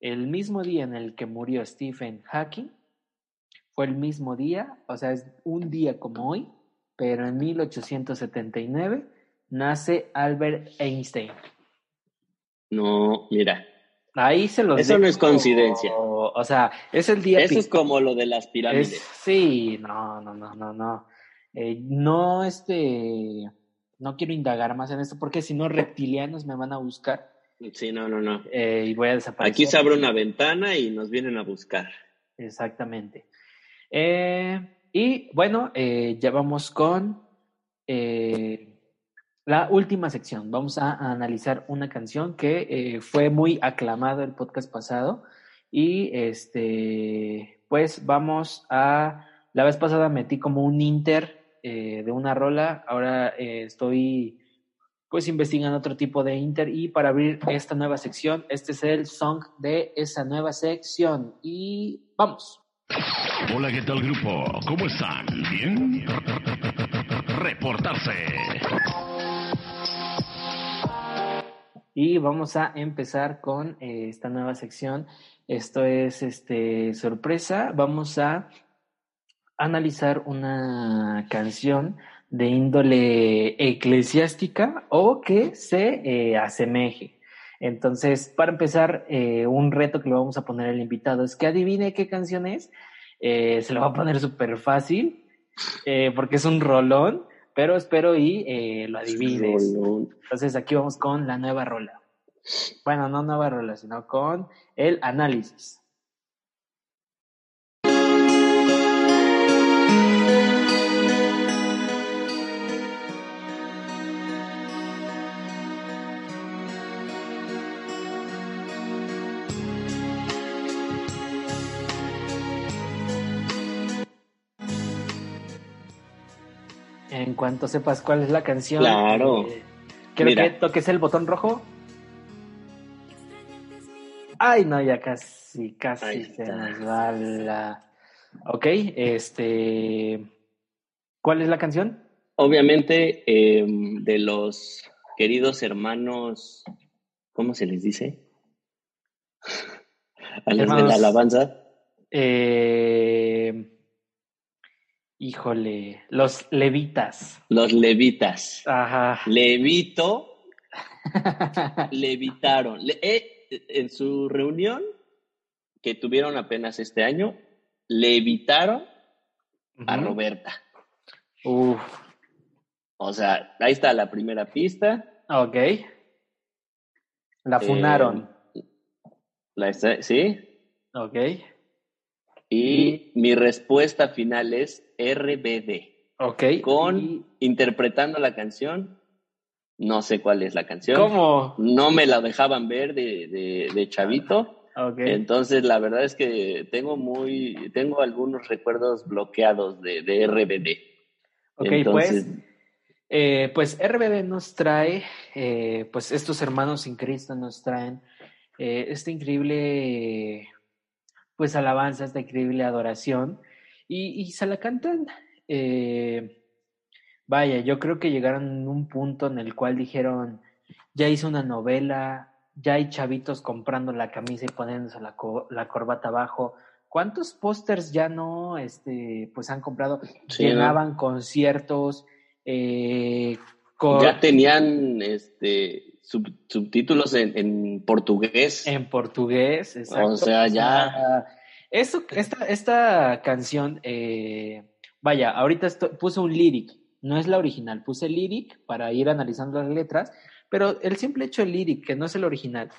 el mismo día en el que murió Stephen Hawking fue el mismo día, o sea, es un día como hoy, pero en 1879 nace Albert Einstein. No, mira, Ahí se los Eso no es coincidencia. O sea, es el día eso es como lo de las pirámides. Es- sí, no, no, no, no, no. Eh, no, este, no quiero indagar más en esto porque si no reptilianos me van a buscar Sí, no, no, no. eh, y voy a desaparecer. Aquí se abre una ventana y nos vienen a buscar. Exactamente. Eh, y bueno, ya vamos con eh, la última sección. Vamos a, analizar una canción que eh, fue muy aclamada el podcast pasado. Y este, pues vamos a. La vez pasada metí como un inter eh, de una rola. Ahora eh, estoy pues investigando otro tipo de inter. Y para abrir esta nueva sección, este es el song de esa nueva sección. Y vamos. Hola, ¿qué tal grupo? ¿Cómo están? ¿Bien? Reportarse. Y vamos a empezar con eh, esta nueva sección. Esto es este sorpresa. Vamos a analizar una canción de índole eclesiástica o que se eh, asemeje. Entonces, para empezar, eh, un reto que le vamos a poner al invitado es que adivine qué canción es. Se lo va a poner súper fácil porque es un rolón, pero espero y eh, lo adivines. Entonces aquí vamos con la nueva rola. Bueno, no nueva rola, sino con el análisis. En cuanto sepas cuál es la canción, Claro. eh, quiero Mira. que toques el botón rojo. Ay, no, ya casi, casi se nos va la. Ok, este. ¿Cuál es la canción? Obviamente, eh, de los queridos hermanos, ¿cómo se les dice? A los de la alabanza. Eh, Híjole, los levitas. Los levitas. Ajá. Levito, levitaron. Le- eh, en su reunión que tuvieron apenas este año, levitaron a Ujú. Roberta. Uf, O sea, ahí está la primera pista. ok. La funaron. Eh, La esta- ¿Sí? Ok. Y mi respuesta final es RBD. Ok. Con Y- interpretando la canción, no sé cuál es la canción. ¿Cómo? No me la dejaban ver de, de, de chavito. Ok. Entonces, la verdad es que tengo muy, tengo algunos recuerdos bloqueados de, de RBD. Ok, Entonces, pues, eh, pues RBD nos trae, eh, pues estos hermanos sin Cristo nos traen eh, esta increíble, pues alabanza, esta increíble adoración y, y se la cantan. eh, vaya, yo creo que llegaron a un punto en el cual dijeron, ya hice una novela, ya hay chavitos comprando la camisa y poniéndose la, co- la corbata abajo. ¿Cuántos pósters ya no, este, pues han comprado? Sí, ¿no? llenaban conciertos, eh, ya tenían este sub- subtítulos en, en portugués. en portugués, exacto. O sea, ya- Eso, esta, esta canción, eh, vaya, ahorita esto- puse un lyric, no es la original, puse lyric para ir analizando las letras, pero el simple hecho del lyric, que no es el original,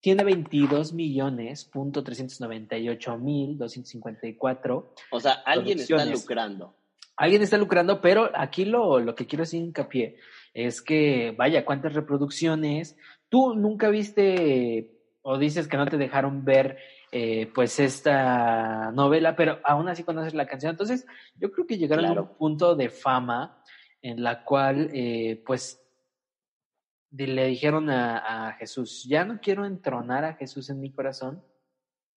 tiene 22 millones, punto 398 mil 254 O sea, alguien está lucrando. alguien está lucrando, pero aquí lo, lo que quiero hacer hincapié es que, vaya, cuántas reproducciones. Tú nunca viste o dices que no te dejaron ver eh, pues esta novela, pero aún así conoces la canción. Entonces, yo creo que llegaron a un punto de fama en la cual, eh, pues, le dijeron a, a Jesús, ya no quiero entronar a Jesús en mi corazón,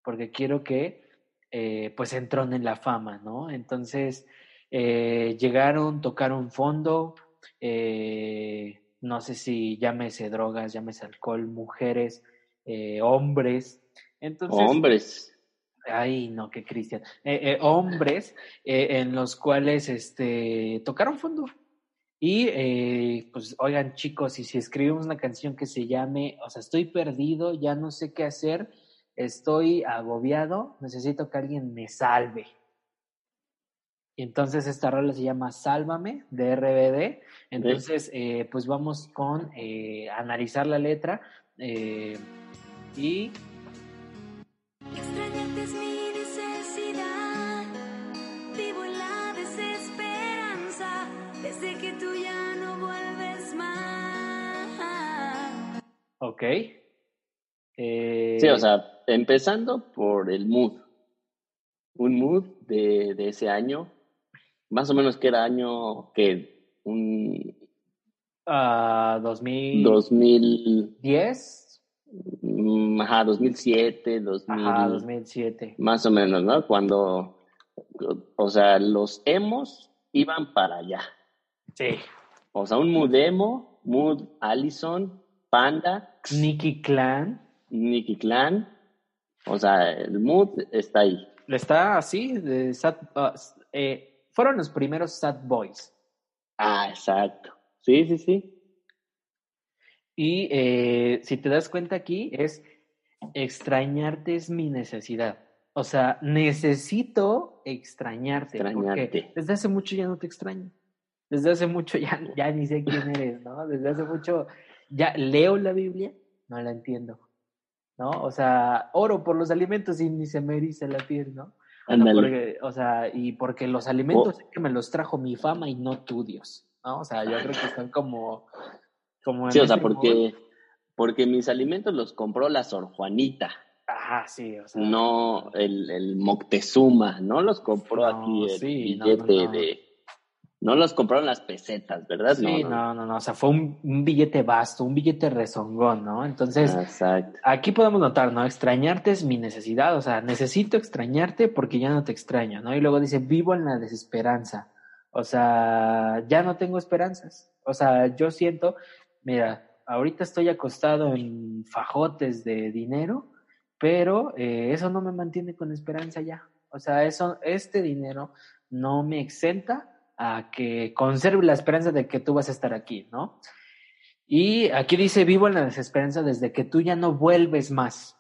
porque quiero que, eh, pues, entrone en la fama, ¿no? Entonces, eh, llegaron, tocaron fondo, no sé si llámese drogas, llámese alcohol, mujeres, hombres. Entonces, Hombres. Ay, no, qué Cristian. Eh, eh, hombres eh, en los cuales este, tocaron fondo. Y pues, oigan, chicos, y si escribimos una canción que se llame, o sea, estoy perdido, ya no sé qué hacer, estoy agobiado, necesito que alguien me salve. Y entonces esta rola se llama Sálvame de RBD. Entonces, pues vamos con analizar la letra y Ok. Eh, Sí, o sea, empezando por el mood. Un mood de, de ese año, más o menos que era año que un 2010. 2000, mm, ajá, 2007, 2000, Ajá, 2007. más o menos, ¿no? Cuando, o sea, los emos iban para allá. Sí. O sea, un mood emo, mood Allison, Panda, Nicky Clan. Nicky Clan. O sea, el mood está ahí. Está así, de sad, s- eh, fueron los primeros Sad Boys. Ah, exacto. Sí, sí, sí. Y eh, si te das cuenta aquí, es extrañarte es mi necesidad. O sea, necesito extrañarte. Extrañarte. Porque desde hace mucho ya no te extraño. Desde hace mucho ya, ya ni sé quién eres, ¿no? Desde hace mucho ya leo la Biblia, no la entiendo. ¿No? O sea, oro por los alimentos y ni se me eriza la piel, ¿no? O sea, Ándale. porque, o sea, y porque los alimentos Oh. sé que me los trajo mi fama y no tú, Dios. ¿No? O sea, yo creo que están como. como en Sí, o sea, porque, porque mis alimentos los compró la Sor Juanita, Ajá, sí, o sea. no el, el Moctezuma, no los compró No, aquí el sí, billete no, no. de... No los compraron las pesetas, ¿verdad? Sí, no, no, no. O sea, fue un, un billete vasto, un billete rezongón, ¿no? Entonces, Exacto. aquí podemos notar, ¿no? Extrañarte es mi necesidad, o sea, necesito extrañarte porque ya no te extraño, ¿no? Y luego dice, vivo en la desesperanza, o sea, ya no tengo esperanzas, o sea, yo siento, mira, ahorita estoy acostado en fajotes de dinero, pero eh, eso no me mantiene con esperanza ya, o sea, eso, este dinero no me exenta a que conserve la esperanza de que tú vas a estar aquí, ¿no? Y aquí dice, vivo en la desesperanza desde que tú ya no vuelves más.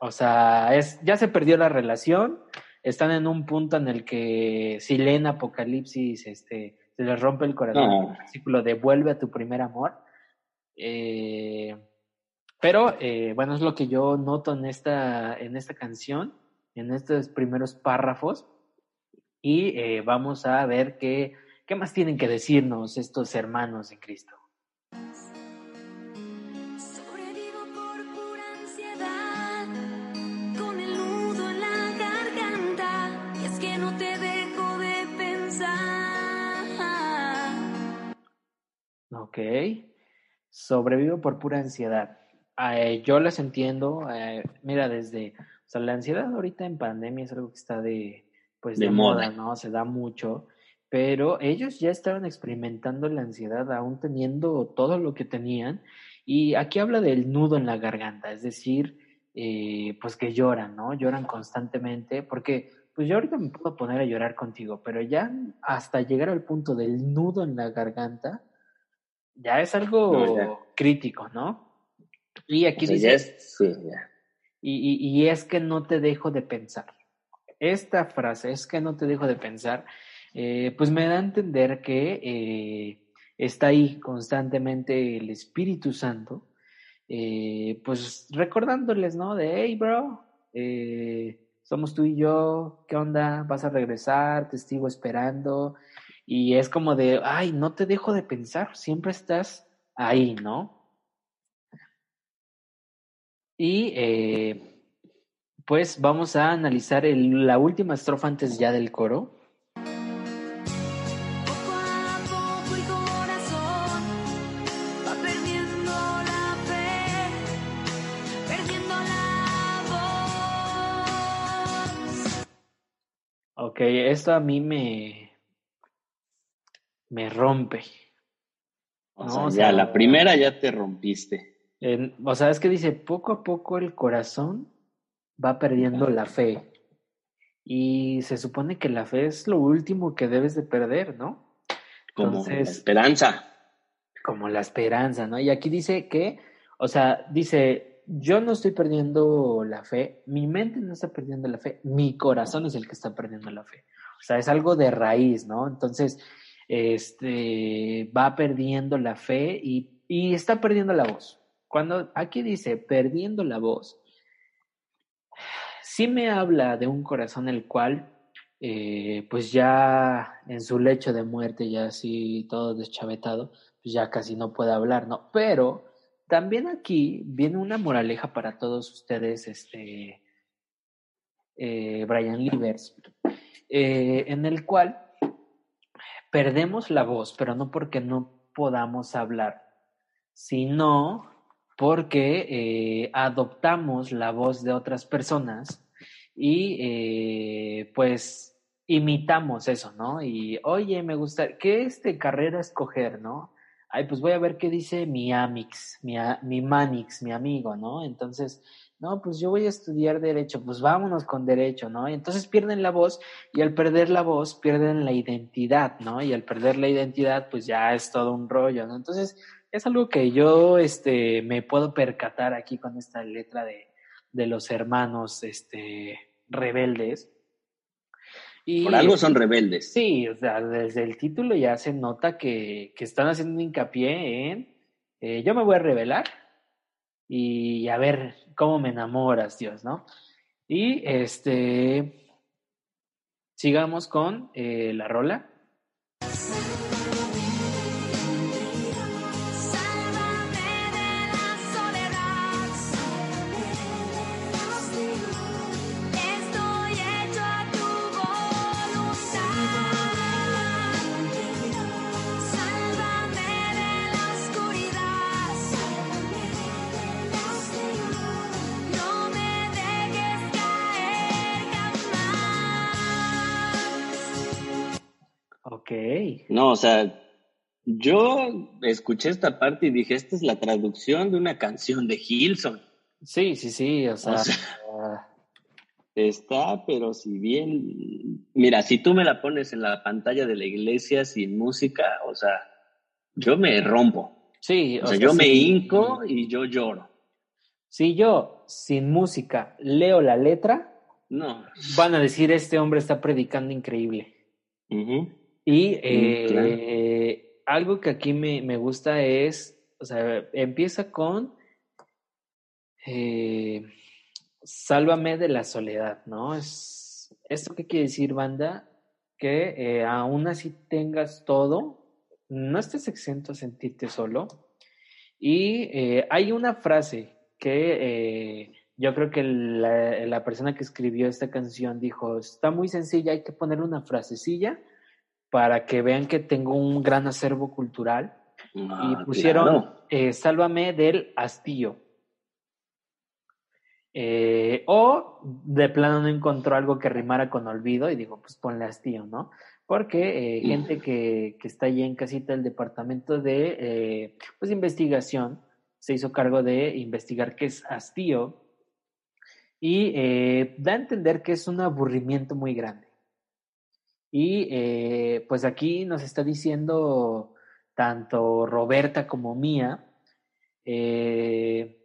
O sea, es, ya se perdió la relación, están en un punto en el que si leen Apocalipsis, este, se les rompe el corazón, No. el versículo de vuelve a tu primer amor. Eh, Pero eh, bueno, es lo que yo noto en esta, en esta canción, en estos primeros párrafos. Y eh, vamos a ver qué, qué más tienen que decirnos estos hermanos de Cristo. Sobrevivo por pura ansiedad, con el nudo en la garganta. Y es que no te dejo de pensar. Ok. Sobrevivo por pura ansiedad. Eh, yo las entiendo. eh, mira, desde. O sea, la ansiedad ahorita en pandemia es algo que está de. Pues de, De moda, moda. ¿no? Se da mucho. Pero ellos ya estaban experimentando la ansiedad, aún teniendo todo lo que tenían. Y aquí habla del nudo en la garganta, es decir, eh, pues que lloran, ¿no? Lloran constantemente, porque pues yo ahorita me puedo poner a llorar contigo, pero ya hasta llegar al punto del nudo en la garganta, ya es algo No, ya. crítico, ¿no? Y aquí O sea, dice, ya es- sí, ya. y, y- y es que no te dejo de pensar. Esta frase, es que no te dejo de pensar, eh, pues me da a entender que eh, está ahí constantemente el Espíritu Santo, eh, pues recordándoles, ¿no? De, hey, bro, somos tú y yo, ¿qué onda? ¿Vas a regresar? Te sigo esperando. Y es como de, ay, no te dejo de pensar, siempre estás ahí, ¿no? Y pues vamos a analizar el- la última estrofa antes ya del coro. Poco a poco el corazón va perdiendo la fe, perdiendo la voz. Ok, esto a mí me, me rompe. O No, sea, o ya sea, la primera ya te rompiste. En- o sea, es que dice, poco a poco el corazón va perdiendo la fe. Y se supone que la fe es lo último que debes de perder, ¿no? Como la esperanza. como la esperanza, ¿no? Y aquí dice que, o sea, dice, yo no estoy perdiendo la fe, mi mente no está perdiendo la fe, mi corazón es el que está perdiendo la fe. O sea, es algo de raíz, ¿no? Entonces, este, va perdiendo la fe y, y está perdiendo la voz. Cuando aquí dice perdiendo la voz, sí me habla de un corazón el cual, eh, pues ya en su lecho de muerte, ya así todo deschavetado, pues ya casi no puede hablar, ¿no? Pero también aquí viene una moraleja para todos ustedes, este, eh, Brian Livers, eh, en el cual perdemos la voz, pero no porque no podamos hablar, sino porque eh, adoptamos la voz de otras personas y eh, pues imitamos eso, ¿no? Y oye, me gusta, ¿qué este carrera escoger, no? Ay, pues voy a ver qué dice mi Amix, mi, mi Manix, mi amigo, ¿no? Entonces, no, pues yo voy a estudiar derecho, pues vámonos con derecho, ¿no? Y entonces pierden la voz y al perder la voz pierden la identidad, ¿no? Y al perder la identidad, pues ya es todo un rollo, ¿no? Entonces, es algo que yo este, me puedo percatar aquí con esta letra de, de los hermanos este, rebeldes. Y, Por algo son rebeldes. Sí, o sea, desde el título ya se nota que, que están haciendo un hincapié en eh, yo me voy a revelar y a ver cómo me enamoras, Dios, ¿no? Y este sigamos con eh, la rola. No, o sea, yo escuché esta parte y dije, esta es la traducción de una canción de Hilson. Sí, sí, sí, o sea, O sea, Está, pero si bien, mira, si tú me la pones en la pantalla de la iglesia sin música, o sea, yo me rompo. sí, O sea, yo me hinco y yo lloro. Si yo sin música leo la letra, No. van a decir este hombre está predicando increíble. Ujú. Y eh, Mm, claro. algo que aquí me, me gusta es, o sea, empieza con eh, sálvame de la soledad, ¿no? Es, ¿Esto qué quiere decir, banda? Que eh, aún así tengas todo, no estés exento a sentirte solo. Y eh, hay una frase que eh, yo creo que la, la persona que escribió esta canción dijo, está muy sencilla, hay que poner una frasecilla para que vean que tengo un gran acervo cultural. Ah, y pusieron, claro. eh, sálvame del hastío. Eh, o de plano no encontró algo que rimara con olvido y digo, pues ponle hastío, ¿no? Porque eh, gente que, que está allí en casita del departamento de eh, pues, investigación se hizo cargo de investigar qué es hastío y da a entender que es un aburrimiento muy grande. Y eh, pues aquí nos está diciendo tanto Roberta como Mía, eh,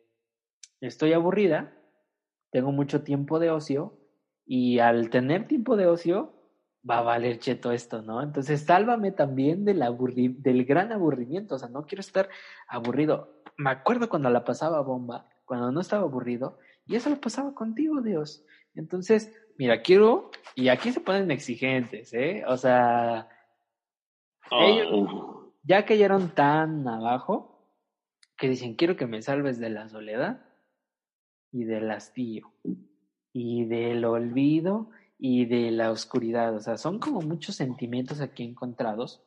estoy aburrida, tengo mucho tiempo de ocio y al tener tiempo de ocio va a valer cheto esto, ¿no? Entonces sálvame también del, aburri del gran aburrimiento, o sea, no quiero estar aburrido. Me acuerdo cuando la pasaba bomba, cuando no estaba aburrido, y eso lo pasaba contigo, Dios. Entonces, mira, quiero, y aquí se ponen exigentes, ¿eh? O sea, ellos Oh, ya cayeron tan abajo que dicen, quiero que me salves de la soledad y del hastío y del olvido y de la oscuridad. O sea, son como muchos sentimientos aquí encontrados.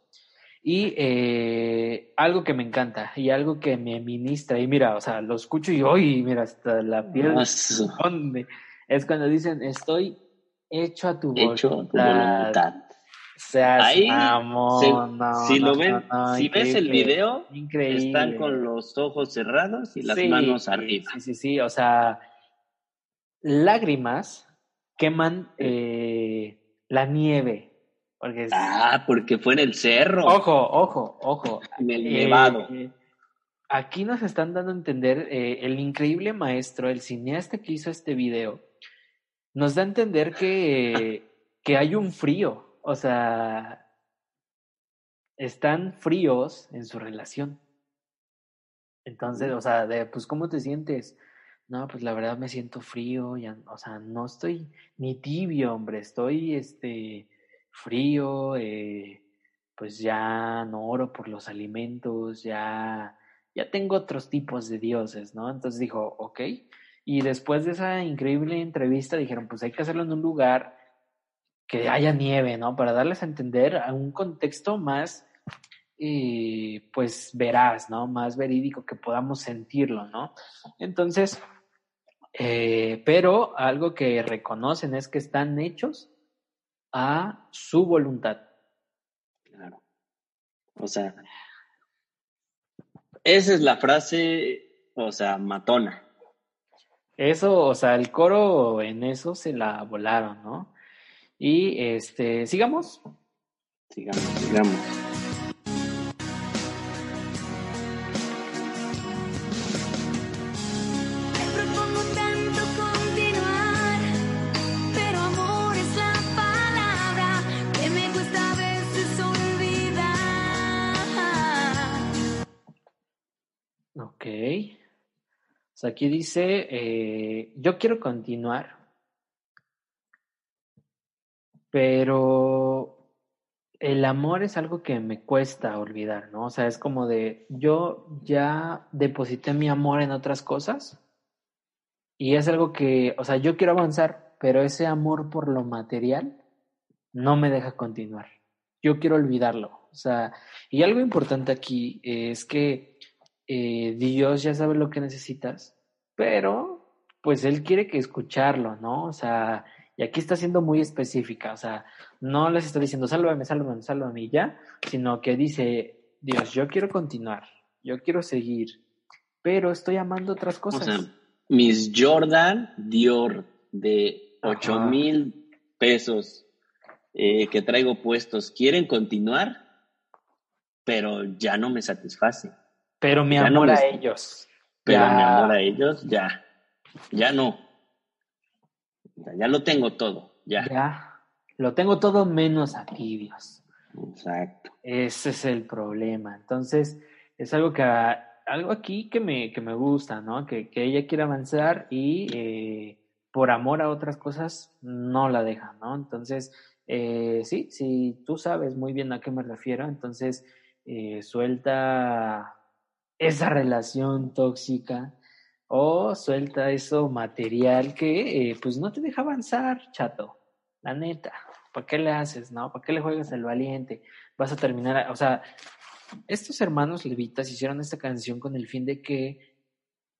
Y eh, algo que me encanta y algo que me ministra, y mira, o sea, lo escucho y hoy, mira, hasta la piel Ah, me pone. Es cuando dicen, estoy hecho a tu hecho tu voluntad. voluntad. Seas Ahí, se- no, si no, lo ven, no, si ves el video, increíble. están con los ojos cerrados y las Sí, manos arriba. Sí, sí, sí, o sea, lágrimas queman eh, la nieve. Porque es- Ah, porque fue en el cerro, ojo, ojo, ojo. en el Eh, nevado. aquí nos están dando a entender eh, el increíble maestro, el cineasta que hizo este video, nos da a entender que, que hay un frío, o sea, están fríos en su relación. Entonces, o sea, de, pues, ¿cómo te sientes? No, pues la verdad me siento frío, ya, o sea, no estoy ni tibio, hombre, estoy, este, frío, eh, pues ya no oro por los alimentos, ya, ya tengo otros tipos de dioses, ¿no? Entonces dijo, ok, y después de esa increíble entrevista dijeron, pues hay que hacerlo en un lugar que haya nieve, ¿no? Para darles a entender a un contexto más, eh, pues, veraz, ¿no? Más verídico, que podamos sentirlo, ¿no? Entonces, eh, pero algo que reconocen es que están hechos a su voluntad. Claro. O sea, esa es la frase, o sea, matona. Eso, o sea, el coro en eso se la volaron, ¿no? Y este, sigamos. Sigamos, sigamos. O sea, aquí dice, eh, yo quiero continuar, pero el amor es algo que me cuesta olvidar, ¿no? O sea, es como de, yo ya deposité mi amor en otras cosas y es algo que, o sea, yo quiero avanzar, pero ese amor por lo material no me deja continuar. Yo quiero olvidarlo. O sea, y algo importante aquí es que eh, Dios ya sabe lo que necesitas, pero pues Él quiere que escucharlo, ¿no? O sea, y aquí está siendo muy específica, o sea, no les está diciendo sálvame, sálvame, sálvame y ya, sino que dice, Dios, yo quiero continuar, yo quiero seguir, pero estoy amando otras O cosas. sea, mis Jordan Dior de Ajá. 8 mil pesos eh, que traigo puestos quieren continuar, pero ya no me satisface. Pero mi ya no amor a ellos. Pero ya, mi amor a ellos, ya, ya no. Ya, ya lo tengo todo, ya. ya, lo tengo todo menos a ti, Dios. Exacto. Ese es el problema. Entonces, es algo que algo aquí que me, que me gusta, ¿no? Que, que ella quiere avanzar y eh, por amor a otras cosas no la deja, ¿no? Entonces, eh, sí, sí, tú sabes muy bien a qué me refiero, entonces eh, suelta esa relación tóxica o suelta eso material que eh, pues no te deja avanzar, chato, la neta. ¿Para qué le haces, no? ¿Para qué le juegas el valiente? Vas a terminar, a- o sea, estos hermanos levitas hicieron esta canción con el fin de que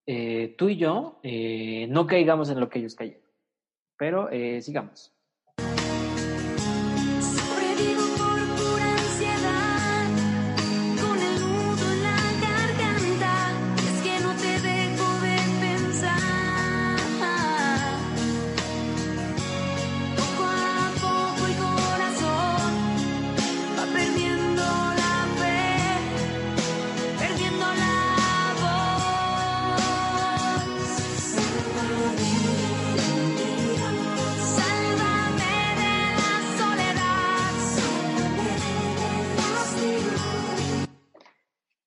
eh, tú y yo eh, no caigamos en lo que ellos cayeron. Pero sigamos.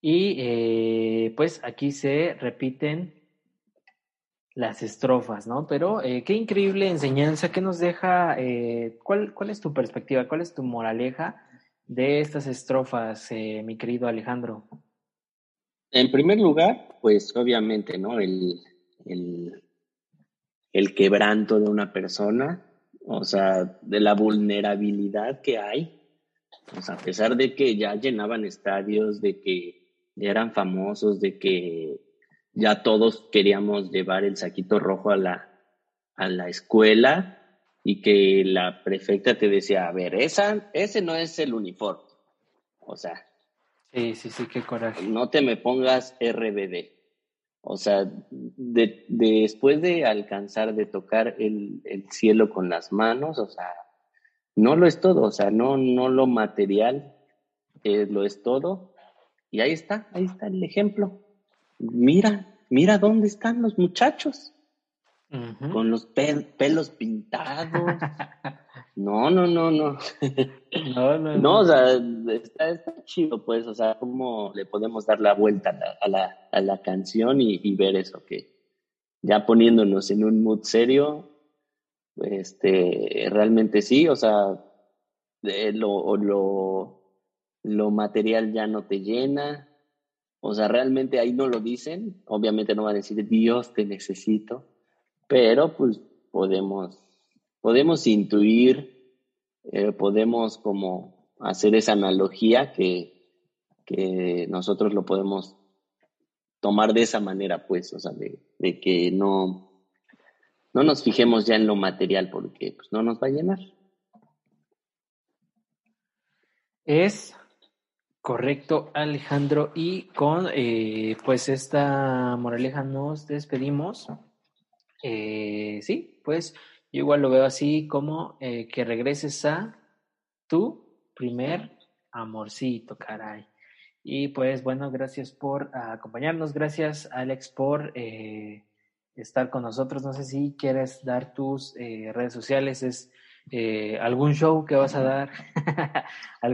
Y eh, pues aquí se repiten las estrofas, ¿no? Pero eh, qué increíble enseñanza que nos deja. eh, ¿cuál, ¿Cuál es tu perspectiva? ¿Cuál es tu moraleja de estas estrofas, eh, mi querido Alejandro? En primer lugar, pues obviamente, ¿no? El, el, el quebranto de una persona, o sea, de la vulnerabilidad que hay, pues a pesar de que ya llenaban estadios, de que ya eran famosos, de que ya todos queríamos llevar el saquito rojo a la, a la escuela y que la prefecta te decía, a ver, esa, ese no es el uniforme. O sea, Sí, sí, sí, qué coraje. no te me pongas RBD. O sea, de- de- después de alcanzar, de tocar el, el cielo con las manos, o sea, no lo es todo, o sea, no, no lo material eh, lo es todo. Y ahí está, ahí está el ejemplo. Mira, mira dónde están los muchachos, con los pe- pelos pintados. No, no, no, no. No, no, No, o sea, está, está chido, pues, o sea, cómo le podemos dar la vuelta a la, a la, a la canción y, y ver eso, que ya poniéndonos en un mood serio, este, realmente sí, o sea, de lo, lo, lo material ya no te llena, o sea, realmente ahí no lo dicen, obviamente no van a decir, Dios te necesito, pero pues podemos, podemos intuir, eh, podemos como hacer esa analogía que, que nosotros lo podemos tomar de esa manera, pues, o sea, de, de que no, no nos fijemos ya en lo material porque pues, no nos va a llenar. Es correcto, Alejandro. Y con eh, pues esta moraleja nos despedimos. Eh, sí, pues yo igual lo veo así como eh, que regreses a tu primer amorcito, caray. Y pues bueno, gracias por acompañarnos, gracias Alex por eh, estar con nosotros. No sé si quieres dar tus eh, redes sociales, es eh, algún show que vas a dar,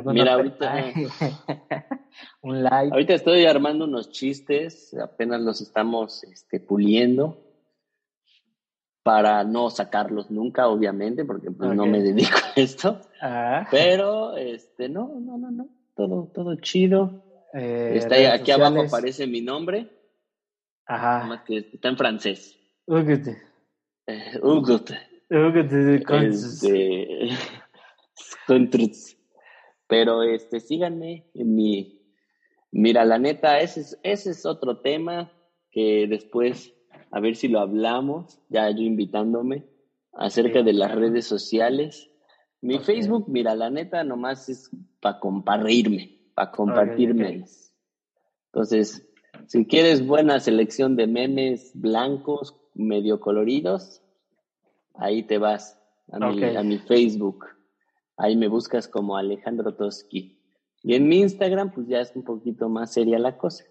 Mira, ahorita- un live. Ahorita estoy armando unos chistes, apenas los estamos este, puliendo para no sacarlos nunca, obviamente, porque pues, no me dedico a esto. Ah, Pero, este, no, no, no, no, todo, todo chido. eh, Está ahí- aquí abajo aparece mi nombre, nada Ajá. más que está en francés. Úgate, Eh. Este. Pero este, síganme en mi. Mira, la neta, ese es, ese es otro tema que después, a ver si lo hablamos, ya yo invitándome, acerca de las redes sociales. Mi Ok. Facebook, mira, la neta, nomás es para compartirme, para compartirme. Entonces, si quieres buena selección de memes blancos, medio coloridos, ahí te vas a, mi, a mi Facebook. Ahí me buscas como Alejandro Toski. Y en mi Instagram, pues ya es un poquito más seria la cosa.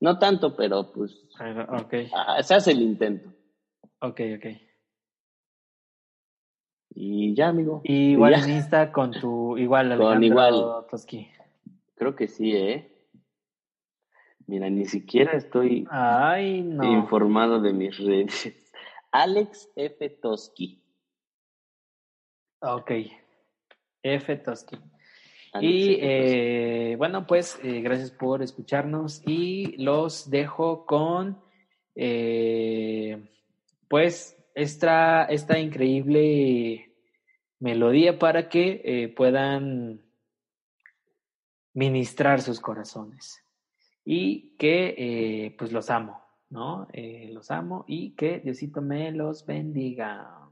No tanto, pero pues Ok, ah, se hace el intento. ok, ok. Y ya, amigo. Y igual ya. en Insta con tu, igual Con Alejandro igual. Toski. Creo que sí, ¿eh? Mira, ni siquiera estoy Ay, no. informado de mis redes. Alex F. Toski. Ok. F. Toski. Y eh, bueno, pues eh, gracias por escucharnos y los dejo con, eh, pues, esta, esta increíble melodía para que puedan ministrar sus corazones y que pues los amo, ¿no? Eh, los amo y que Diosito me los bendiga.